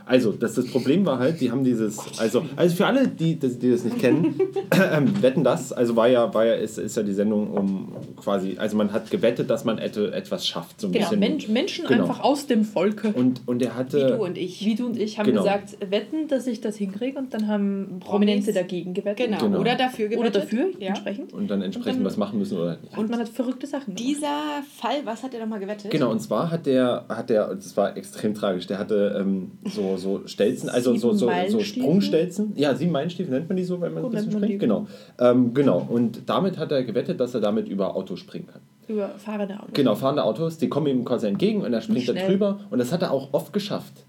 Also, das, das Problem war halt, die haben dieses, also, also für alle, die, die, die das nicht kennen, wetten das, also war ja, war ja ist, ist ja die Sendung um quasi, also man hat gewettet, dass man et, etwas schafft, so ein Genau, bisschen. Mensch, Menschen Genau. einfach aus dem Volke. Und, und er hatte... Wie du und ich. Wie du und ich haben Genau. gesagt, wetten, dass ich das hinkriege und dann haben Prominente dagegen gewettet. Genau. Genau. Oder dafür Oder gewettet. dafür, Ja. entsprechend. und dann entsprechend Und dann- was machen müssen oder nicht. Und man hat verrückte Sachen gemacht. Dieser Fall, was hat er nochmal gewettet? Genau, und zwar hat der, hat der, das war extrem tragisch, der hatte ähm, so, so Stelzen, also so, so, so? Sprungstelzen. Ja, sieben Meilenstiefel nennt man die so, wenn man So ein bisschen springt. Genau. Ähm, genau. Und damit hat er gewettet, dass er damit über Autos springen kann. Über fahrende Autos. Genau, fahrende Autos, die kommen ihm quasi entgegen und er springt da drüber. Und das hat er auch oft geschafft.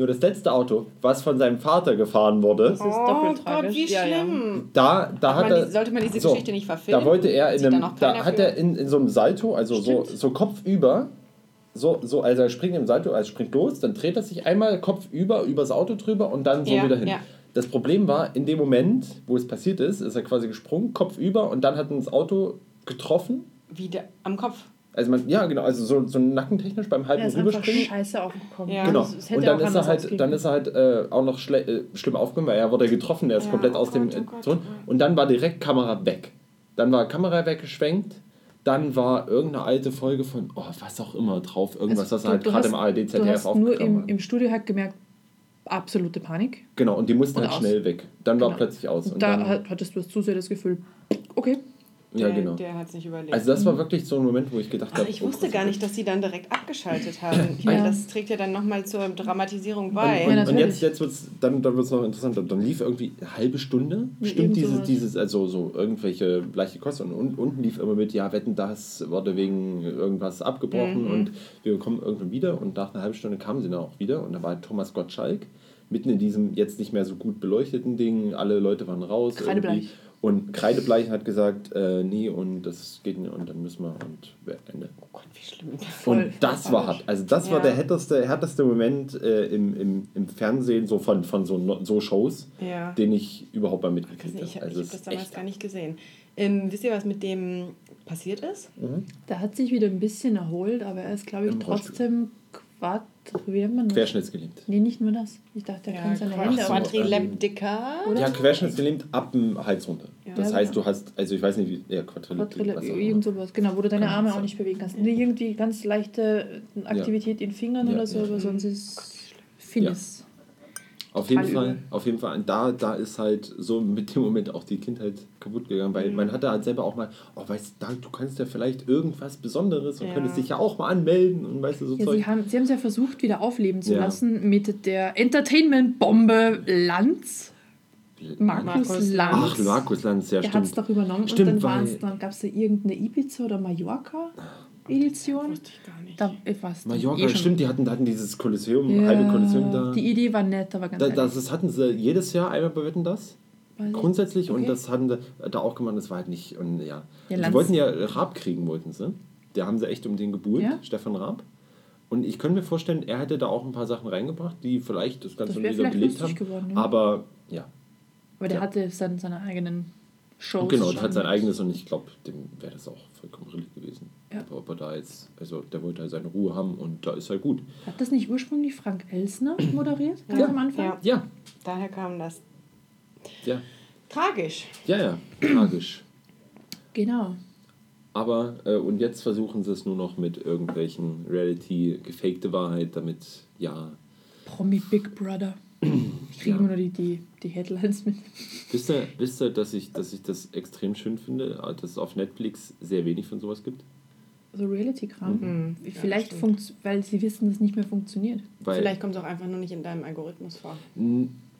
Nur das letzte Auto, was von seinem Vater gefahren wurde, Das ist Oh Gott, wie Ja, ja. schlimm. da, da hat Man, er. die- sollte man diese so, Geschichte nicht verfilmen? Da wollte er in einem. Da hat für? er in, in so einem Salto, also so, so kopfüber, so, so, also er springt im Salto, also springt los, dann dreht er sich einmal kopfüber übers Auto drüber und dann so Ja, wieder hin. ja. Das Problem war, in dem Moment, wo es passiert ist, ist er quasi gesprungen, kopfüber und dann hat ihn das Auto getroffen. Wieder am Kopf. Also man, ja genau, also so, so nackentechnisch beim halben Er ist einfach Rüberspringen. scheiße aufgekommen. Ja. Genau. Hätte Und dann auch ist, er halt, dann ist er halt äh, auch noch schle äh, schlimm aufgekommen, weil er wurde getroffen, der ist Ja, komplett oh aus dem Gott, oh äh, Gott, Zone. ja. Und dann war direkt Kamera weg. Dann war Kamera weggeschwenkt. Dann war irgendeine alte Folge von, oh, was auch immer drauf, irgendwas, Also was er halt du- du gerade im ARD, Du ZDF hast nur aufgenommen im, im Studio halt gemerkt, absolute Panik. Genau, und die mussten Und halt aus. schnell weg. Dann war Genau. plötzlich aus. Und Und da dann, hat- hattest du als Zuseher das Gefühl, okay, ja, der, genau. Der hat es nicht überlebt. Also das war wirklich so ein Moment, wo ich gedacht Ach, habe... ich oh, wusste was- gar nicht, dass sie dann direkt abgeschaltet haben. Ja. Weil das trägt ja dann nochmal zur Dramatisierung Und, bei. Ja, und, und natürlich. jetzt, jetzt wird es dann, dann wird's noch interessanter. Dann lief irgendwie eine halbe Stunde, Ja, stimmt dieses, sowas. dieses, also so irgendwelche leichte Kosten. Und, und unten lief immer mit, ja, wetten, das wurde wegen irgendwas abgebrochen Mhm. und wir kommen irgendwann wieder. Und nach einer halben Stunde kamen sie dann auch wieder und da war Thomas Gottschalk mitten in diesem jetzt nicht mehr so gut beleuchteten Ding. Alle Leute waren raus. Kreidebleich. irgendwie. Und Kreidebleich hat gesagt, äh, nee, und das geht nicht und dann müssen wir und Ende. oh Gott, wie schlimm. Voll Und das war hart. Also das war Ja. der härteste, härteste Moment äh, im, im, im Fernsehen, so von, von so, so Shows, Ja. den ich überhaupt mal Ich, mitgekriegt ich habe. habe Also hab es das damals echt gar nicht gesehen. Ähm, wisst ihr, was mit dem passiert ist? da hat sich wieder ein bisschen erholt, aber er ist, glaube ich, Im Rollstuhl. trotzdem quad... Wie nennt man das? Querschnittsgelähmt. Nee, nicht nur das. Ich dachte, er kann seine Hände auch... Quadrileptika. Oder? Ja, Querschnittsgelähmt ab dem Hals runter. Ja. Das Ja, heißt, genau. du hast, also ich weiß nicht, wie, ja, immer. irgend sowas, genau, wo du deine Arme auch nicht bewegen kannst. Nee, Irgendwie ganz leichte Aktivität in Fingern Ja, oder so, ja. aber sonst ist Finis. Auf jeden Fall, auf jeden Fall. Und da, da ist halt so mit dem Moment auch die Kindheit kaputt gegangen, Mhm. weil man hatte halt selber auch mal, oh, weißt du, du kannst ja vielleicht irgendwas Besonderes und Ja. könntest dich ja auch mal anmelden und weißt du, so Ja, Zeug. sie haben sie es ja versucht, wieder aufleben zu Ja. lassen mit der Entertainment-Bombe Lanz. Markus, Markus Lanz. Ach, Markus Lanz, ja, Der hat es stimmt. doch übernommen Stimmt, und dann, dann gab es da irgendeine Ibiza- oder Mallorca-Edition. Wusste ich gar nicht. Da ich weiß Mallorca, eh stimmt, die hatten, die hatten dieses Kolosseum, Ja, halbe Kolosseum da. Die Idee war nett, aber ganz Da, das, das hatten sie jedes Jahr einmal bei Wetten das. Grundsätzlich und Okay. das hatten sie da auch gemacht, das war halt nicht. Und ja. Ja, sie wollten ja Raab kriegen, wollten sie. Der haben sie echt um den gebuhlt, Ja? Stefan Raab. Und ich könnte mir vorstellen, er hätte da auch ein paar Sachen reingebracht, die vielleicht das Ganze Das wieder belebt haben. lustig geworden, ja. Aber ja, Aber der Ja. hatte dann seine eigenen Shows. genau, der hat sein eigenes und ich glaube, dem wäre das auch vollkommen rillig gewesen. Ja. Aber ob er da jetzt, also der wollte halt seine Ruhe haben und da ist halt gut. Hat das nicht ursprünglich Frank Elsner moderiert? Ganz Ja. am Anfang? Ja. Ja, Daher kam das. ja, Tragisch. ja, ja, tragisch. Genau. Aber, äh, und jetzt versuchen sie es nur noch mit irgendwelchen Reality, gefakte Wahrheit, damit, ja. Promi Big Brother. Ich kriege Ja. immer nur die, die, die Headlines mit. Wisst ihr, wisst ihr dass, ich, dass ich das extrem schön finde, dass es auf Netflix sehr wenig von sowas gibt? So Reality-Kram. Mhm. Vielleicht, Ja, funkt, weil sie wissen, dass es nicht mehr funktioniert. Weil, Vielleicht kommt es auch einfach nur nicht in deinem Algorithmus vor.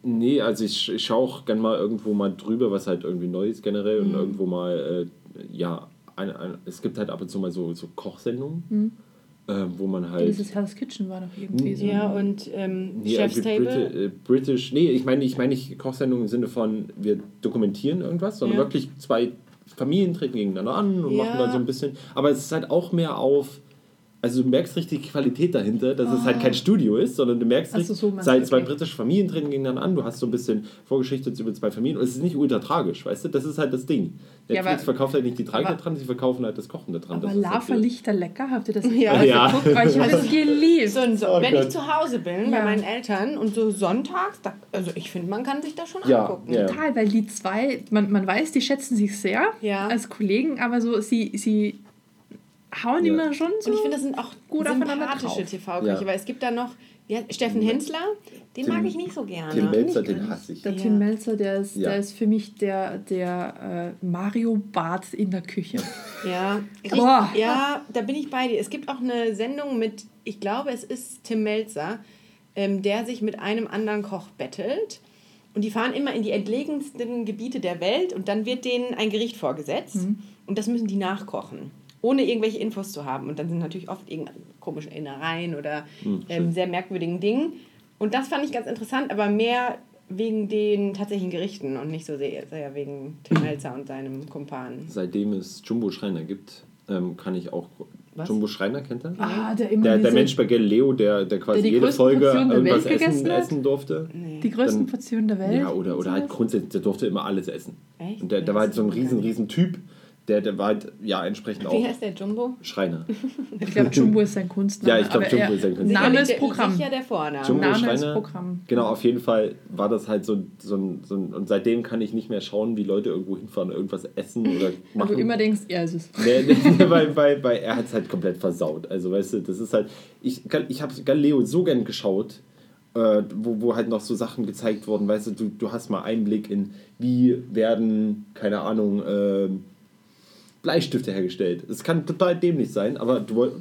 Nee, also ich, ich schaue auch gerne mal irgendwo mal drüber, was halt irgendwie neu ist generell und Mhm. irgendwo mal, äh, ja, ein, ein, es gibt halt ab und zu mal so, so Kochsendungen, Mhm. äh, wo man halt. Dieses Hell's Kitchen war doch irgendwie so. Ja, und ähm, Nee, Chef's also Table. Briti äh, British, nee, ich meine ich meine nicht Kochsendung im Sinne von, wir dokumentieren irgendwas, sondern Ja. wirklich zwei Familien treten gegeneinander an und Ja. machen dann so ein bisschen. Aber es ist halt auch mehr auf, Also du merkst richtig die Qualität dahinter, dass es halt kein Studio ist, sondern du merkst so, richtig, so du, zwei okay. britische Familien drin dann an, du hast so ein bisschen Vorgeschichte über zwei Familien und es ist nicht ultra tragisch, weißt du? Das ist halt das Ding. Ja, Netflix aber- verkauft halt nicht die Tragik dran, sie verkaufen halt das Kochen da dran. Aber Das halt Lava. Lichter lecker, habt ihr das Ja. Ja. geguckt? Oh, ich habe es geliebt. So, so, Oh wenn Gott. ich zu Hause bin bei Ja. meinen Eltern und so sonntags, da, also ich finde, man kann sich das schon Ja, angucken. ja. Total, weil die zwei, man, man weiß, die schätzen sich sehr Ja. als Kollegen, aber so, sie, sie hauen Ja. immer schon so. Und ich finde, das sind auch gut aufeinander sympathische. TV-Köche, Ja. weil es gibt da noch ja, Steffen Hensler, den Tim- mag ich nicht so gerne. Tim Melzer, den hasse ich. Der. Tim Melzer, der ist, Ja. der ist für mich der, der äh, Mario Bart in der Küche. Ja, Boah. ja, da bin ich bei dir. Es gibt auch eine Sendung mit, ich glaube, es ist Tim Melzer, ähm, der sich mit einem anderen Koch bettelt. Und die fahren immer in die entlegensten Gebiete der Welt und dann wird denen ein Gericht vorgesetzt. Und das müssen die nachkochen, ohne irgendwelche Infos zu haben. Und dann sind natürlich oft irgendeine komischen Innereien oder ähm, sehr merkwürdigen Dingen. Und das fand ich ganz interessant, aber mehr wegen den tatsächlichen Gerichten und nicht so sehr, sehr wegen Tim Melzer und seinem Kumpan. Seitdem es Jumbo Schreiner gibt, ähm, kann ich auch. Was? Jumbo Schreiner kennt er? Ah, der immer Der, der Mensch bei Galileo, der, der quasi Der jede Folge irgendwas Welt essen, essen durfte. Die größten Dann- Portionen der Welt. Ja, oder, oder halt grundsätzlich, der durfte immer alles essen. Echt? Und der, der war halt so ein riesen, riesen Typ. Der, der war halt, ja, entsprechend Wie auch heißt der Jumbo? Schreiner. Ich glaube, Jumbo ist sein Kunstname. Ja, ich glaub, aber Jumbo ist sein Kunstname. Name ist Programm. Sicher der Vorname. Jumbo Name ist Schreiner. Programm. Genau, auf jeden Fall war das halt so, so, ein, so ein. Und seitdem kann ich nicht mehr schauen, wie Leute irgendwo hinfahren, irgendwas essen oder Weil machen. du immer denkst, er ist es. Nee, nee, weil, weil, weil er hat es halt komplett versaut. Also, weißt du, das ist halt. Ich, ich habe Galileo so gern geschaut, äh, wo, wo halt noch so Sachen gezeigt wurden. Weißt du, du, du hast mal Einblick in, wie werden, keine Ahnung, ähm, Bleistifte hergestellt. Es kann total dämlich sein, aber du, wollt-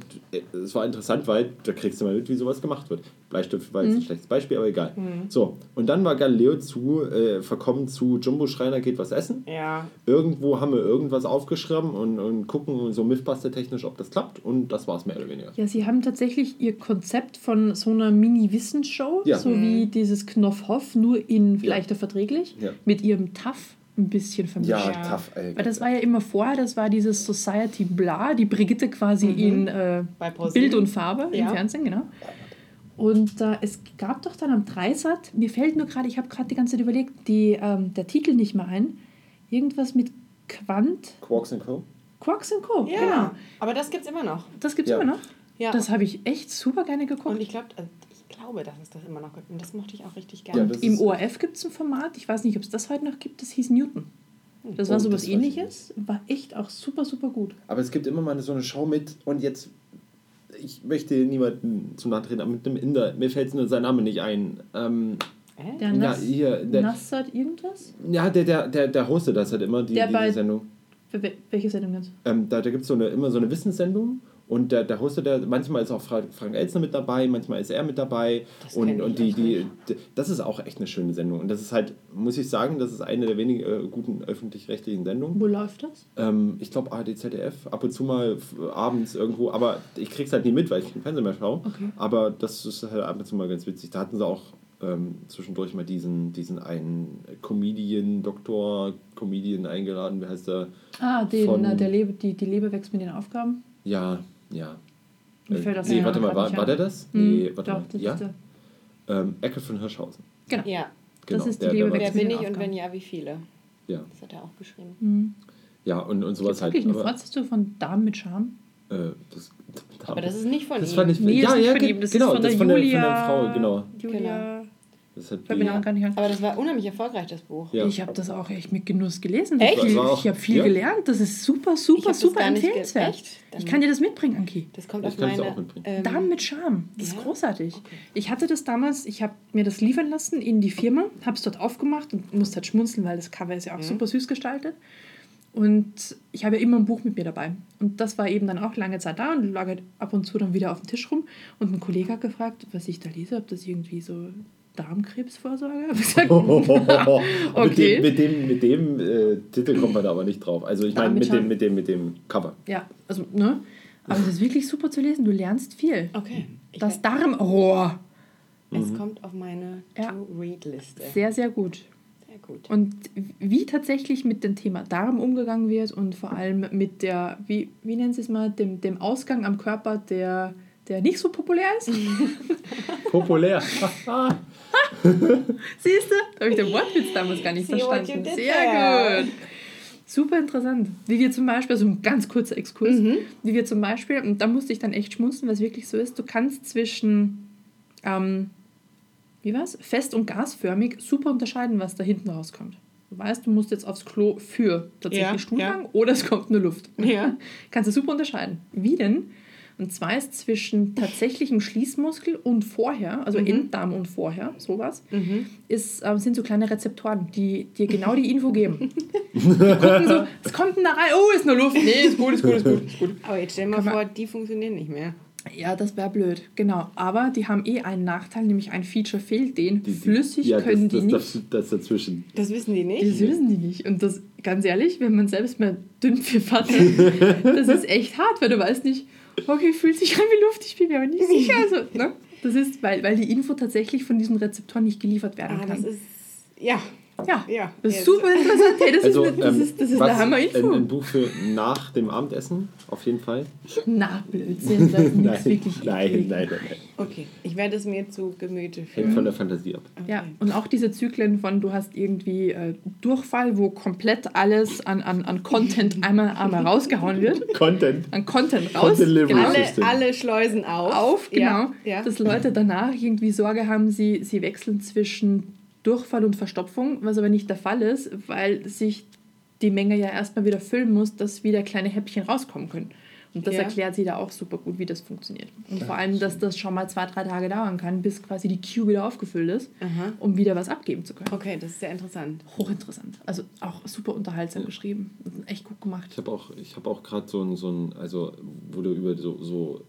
es war interessant, weil da kriegst du mal mit, wie sowas gemacht wird. Bleistift war jetzt ein schlechtes Beispiel, aber egal. So, und dann war Galileo zu, äh, verkommen zu Jumbo Schreiner geht was essen Ja. irgendwo haben wir irgendwas aufgeschrieben und, und gucken so Mythbuster-technisch, ob das klappt. Und das war es mehr oder weniger. Ja, sie haben tatsächlich ihr Konzept von so einer Mini-Wissensshow, Ja. so wie dieses Knopfhoff, nur in leichter verträglich, Ja. mit ihrem Tough ein bisschen vermischt. Ja, Ja. tough, ey. Weil das war ja immer vorher, das war dieses Society Bla, die Brigitte quasi in äh. Bild und Farbe im Ja. Fernsehen, genau. Und äh, es gab doch dann am Dreisat, mir fällt nur gerade, ich habe gerade die ganze Zeit überlegt, die, ähm, der Titel nicht mehr ein, irgendwas mit Quant, Quarks and Co. Quarks and Co. Ja. Genau. Aber das gibt's immer noch. Das gibt's Ja. immer noch. Ja. Das habe ich echt super gerne geguckt. Und ich glaube, also ich glaube, dass es das immer noch gibt. Und das mochte ich auch richtig Ja, gerne. das Im ORF gibt es ein Format, ich weiß nicht, ob es das heute noch gibt, das hieß Newton. Das war Oh, weiß ich ähnliches, war echt auch super, super gut. Aber es gibt immer mal so eine Show mit und jetzt, ich möchte niemanden zu nahe treten, aber mit einem Inder, mir fällt nur sein Name nicht ein. Ähm, Äh? Der ja, Nass, hier, der, Nassat irgendwas? ja, der, der, der, der hostet das halt immer, die, Der diese bei- Sendung. Welche Sendung jetzt? Ähm, da da gibt es so eine, immer so eine Wissenssendung und der, der hostet, der, manchmal ist auch Fra Frank Elzner mit dabei, manchmal ist er mit dabei. Das und und die, die, nicht. d- das ist auch echt eine schöne Sendung. Und das ist halt, muss ich sagen, das ist eine der wenigen äh, guten öffentlich-rechtlichen Sendungen. Wo läuft das? Ähm, ich glaube ARD, ZDF, ab und zu mal abends irgendwo, aber ich krieg's halt nie mit, weil ich kein Fernsehen mehr schaue. Okay. Aber das ist halt ab und zu mal ganz witzig. Da hatten sie auch ähm, zwischendurch mal diesen, diesen einen Comedian, Doktor, Comedian eingeladen. Wie heißt der? Ah, den, Von- äh, der Lebe, die, die Leber wächst mit den Aufgaben. Ja, ja. Mir fällt das nee, warte mal, war, war der das? Hm, Nee, warte doch, mal. das Ja? ist der. Ähm, Ecke von Hirschhausen. Genau. Ja. Genau, ist die der- Wer bin ich und wenn ja, wie viele? Ja, Das hat er auch geschrieben. Mhm. ja und, und sowas halt. wirklich eine aber, Fortsetzung von Damen mit Charme? äh, das, Aber das ist nicht von das ihm. fand ich, Nee, ja, ja, von ihm, das genau, ist von das der von der, Julia. von der Frau, genau. Julia. Das hat Fällt mir Name gar nicht ein. Aber das war unheimlich erfolgreich, das Buch. Ja. Ich habe das auch echt mit Genuss gelesen. Echt? Ich, ich habe viel ja. gelernt. Das ist super, super, super empfehlenswert. Ich kann dir das mitbringen, Anki. Das kommt Ich auf meine... auch mitbringen. ähm, Damen mit Charme. Das ist ja? großartig. Ich hatte das damals, ich habe mir das liefern lassen in die Firma, habe es dort aufgemacht und musste halt schmunzeln, weil das Cover ist ja auch super süß gestaltet. Und ich habe ja immer ein Buch mit mir dabei. Und das war eben dann auch lange Zeit da und lag halt ab und zu dann wieder auf dem Tisch rum. Und ein Kollege hat gefragt, was ich da lese, ob das irgendwie so Darmkrebsvorsorge? Gesagt, mit Okay. dem, mit dem, mit dem äh, Titel kommt man da aber nicht drauf. Also ich meine mit dem, mit dem, mit dem Cover. ja, also, ne? Aber es ist wirklich super zu lesen. Du lernst viel. Okay. Ich Das Darmrohr. Es kommt auf meine. To-Read-Liste. Sehr, sehr gut. Sehr gut. Und wie tatsächlich mit dem Thema Darm umgegangen wird und vor allem mit der, wie, wie nennen Sie es mal, dem, dem Ausgang am Körper, der, der nicht so populär ist. Populär. Siehst du? Da habe ich den Wortwitz damals gar nicht See verstanden. Sehr there. gut. Super interessant. Wie wir zum Beispiel, also ein ganz kurzer Exkurs, wie wir zum Beispiel, und da musste ich dann echt schmunzeln, weil es wirklich so ist, du kannst zwischen, ähm, wie war's? Fest- und gasförmig super unterscheiden, was da hinten rauskommt. Du weißt, du musst jetzt aufs Klo für tatsächlich Ja, Stuhlgang ja. oder es kommt nur Luft. Ja. Kannst du super unterscheiden. Wie denn? Und zwar ist zwischen tatsächlichem Schließmuskel und vorher, also Enddarm und vorher, sowas, ist, ähm, sind so kleine Rezeptoren, die dir genau die Info geben. die gucken so, es kommt denn da rein, oh, ist nur Luft. Nee, ist gut, ist gut, ist gut, ist gut. Aber jetzt stell dir mal vor, die funktionieren nicht mehr. Ja, das wäre blöd, genau. Aber die haben eh einen Nachteil, nämlich ein Feature fehlt denen. Die- Flüssig ja, können das, die das, nicht. Das, das dazwischen. Das wissen die nicht. Das wissen die nicht. Und das, ganz ehrlich, wenn man selbst mal Dünnpfiff hatte, das ist echt hart, weil du weißt nicht, okay, fühlt sich an wie Luft, ich bin mir aber nicht sicher. Also, ne? Das ist, weil, weil die Info tatsächlich von diesen Rezeptoren nicht geliefert werden Ah, kann. das ist. Ja. Ja, Ja. das ist super interessant. Hey, das Also, ist, das ähm, ist, das ist eine ein, ein Hammer-Info. Buch für nach dem Abendessen, auf jeden Fall. Na, Blödsinn, das ist Nein, nichts wirklich nein, nein, nein, nein. Okay, ich werde es mir zu Gemüte Hängt führen. von der Fantasie ab. Ja, und auch diese Zyklen von, du hast irgendwie äh, Durchfall, wo komplett alles an, an, an Content einmal, einmal rausgehauen wird. Content. An Content raus. Content genau. Alle, alle Schleusen auf. auf, genau. Ja, ja. Dass Leute danach irgendwie Sorge haben, sie, sie wechseln zwischen Durchfall und Verstopfung, was aber nicht der Fall ist, weil sich die Menge ja erstmal wieder füllen muss, dass wieder kleine Häppchen rauskommen können. Und das Ja. erklärt sie da auch super gut, wie das funktioniert. Und vor allem, dass das schon mal zwei, drei Tage dauern kann, bis quasi die Queue wieder aufgefüllt ist, Aha. um wieder was abgeben zu können. Okay, das ist sehr interessant. Hochinteressant. Also auch super unterhaltsam geschrieben. Und echt gut gemacht. Ich habe auch, ich hab auch gerade so ein, so ein, also wo du über so, so ja,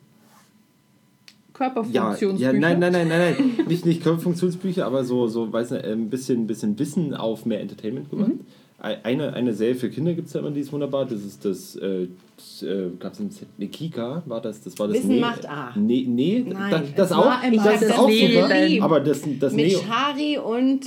Körperfunktionsbücher. ja, nein, nein, nein, nein, nein, nicht, nicht Körperfunktionsbücher, aber so, so weiß nicht, ein bisschen, bisschen Wissen auf mehr Entertainment gemacht. Mhm. Ei- Eine, eine Serie für Kinder gibt es ja immer, die ist wunderbar. Das ist das, äh, das äh, gab es im Z ne, Kika, war das, das war das Wissen macht A. Nee, nee, Nein, das, das es auch, war einmal das ist das auch super, aber das, das Mit Neo, Shari und.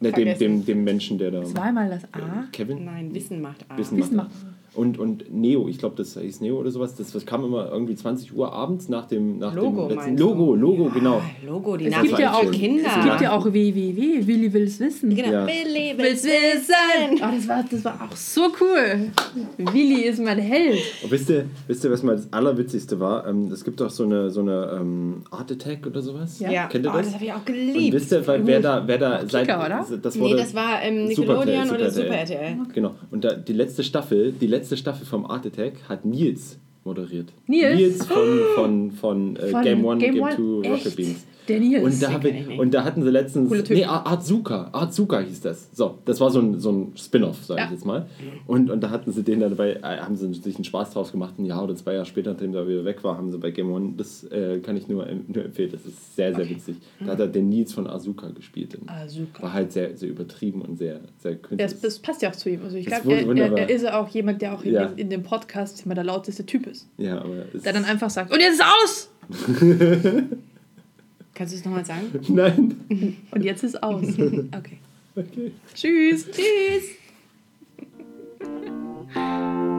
ne, dem, dem, dem Menschen, der da, Zweimal das A. Kevin, Nein, Wissen macht A. Wissen Wissen macht macht und, und Neo, ich glaube, das hieß Neo oder sowas, das, das kam immer irgendwie 20 Uhr abends nach dem, nach Logo, dem letzten? Logo, Logo, genau. Ah, Logo, die Es gibt, ja auch, Kinder. es gibt ja auch www, Willi will's wissen. Genau. Ja. Billy Will's wissen! Oh, das, war, das war auch so cool. Willi ist mein Held. Und wisst ihr, wisst ihr, was mal das Allerwitzigste war? Ähm, es gibt doch so eine, so eine ähm, Art Attack oder sowas. Ja. Ja, Kennt ihr oh, das? das habe ich auch Und geliebt. wisst ihr, weil wer da, wer da Kicker, oder? Das nee, wurde das war ähm, Super Nickelodeon Super oder RTL. Super RTL. Genau. Und da, die letzte Staffel, die letzte Staffel vom Art Attack hat Nils moderiert. Nils? Nils von, von, von, äh, Von Game One, Game, Game? Two, Rocket? Beans. Der Nils. Und da, ich und da hatten sie letztens. Nee, Arzuka. Arzuka hieß das. So, das war so ein, so ein Spin-off, sag Ja. ich jetzt mal. Und, und da hatten sie den dann dabei, äh, haben sie sich einen Spaß draus gemacht. Ein Jahr oder zwei Jahre später, nachdem er wieder weg war, haben sie bei Game One. Das äh, kann ich nur, em- nur empfehlen. Das ist sehr, sehr witzig. Da hat er den Nils von Azuka gespielt. Azuka. War halt sehr, sehr übertrieben und sehr, sehr Das, künstlerisch. das passt ja auch zu ihm. Also ich Das glaube, er, er, er ist ja auch jemand, der auch in, Ja. dem, in dem Podcast immer der lauteste Typ ist. Ja, aber Der dann einfach sagt, und jetzt ist aus! Kannst du es nochmal sagen? Nein. Und jetzt ist aus. Okay. okay. Tschüss. Tschüss.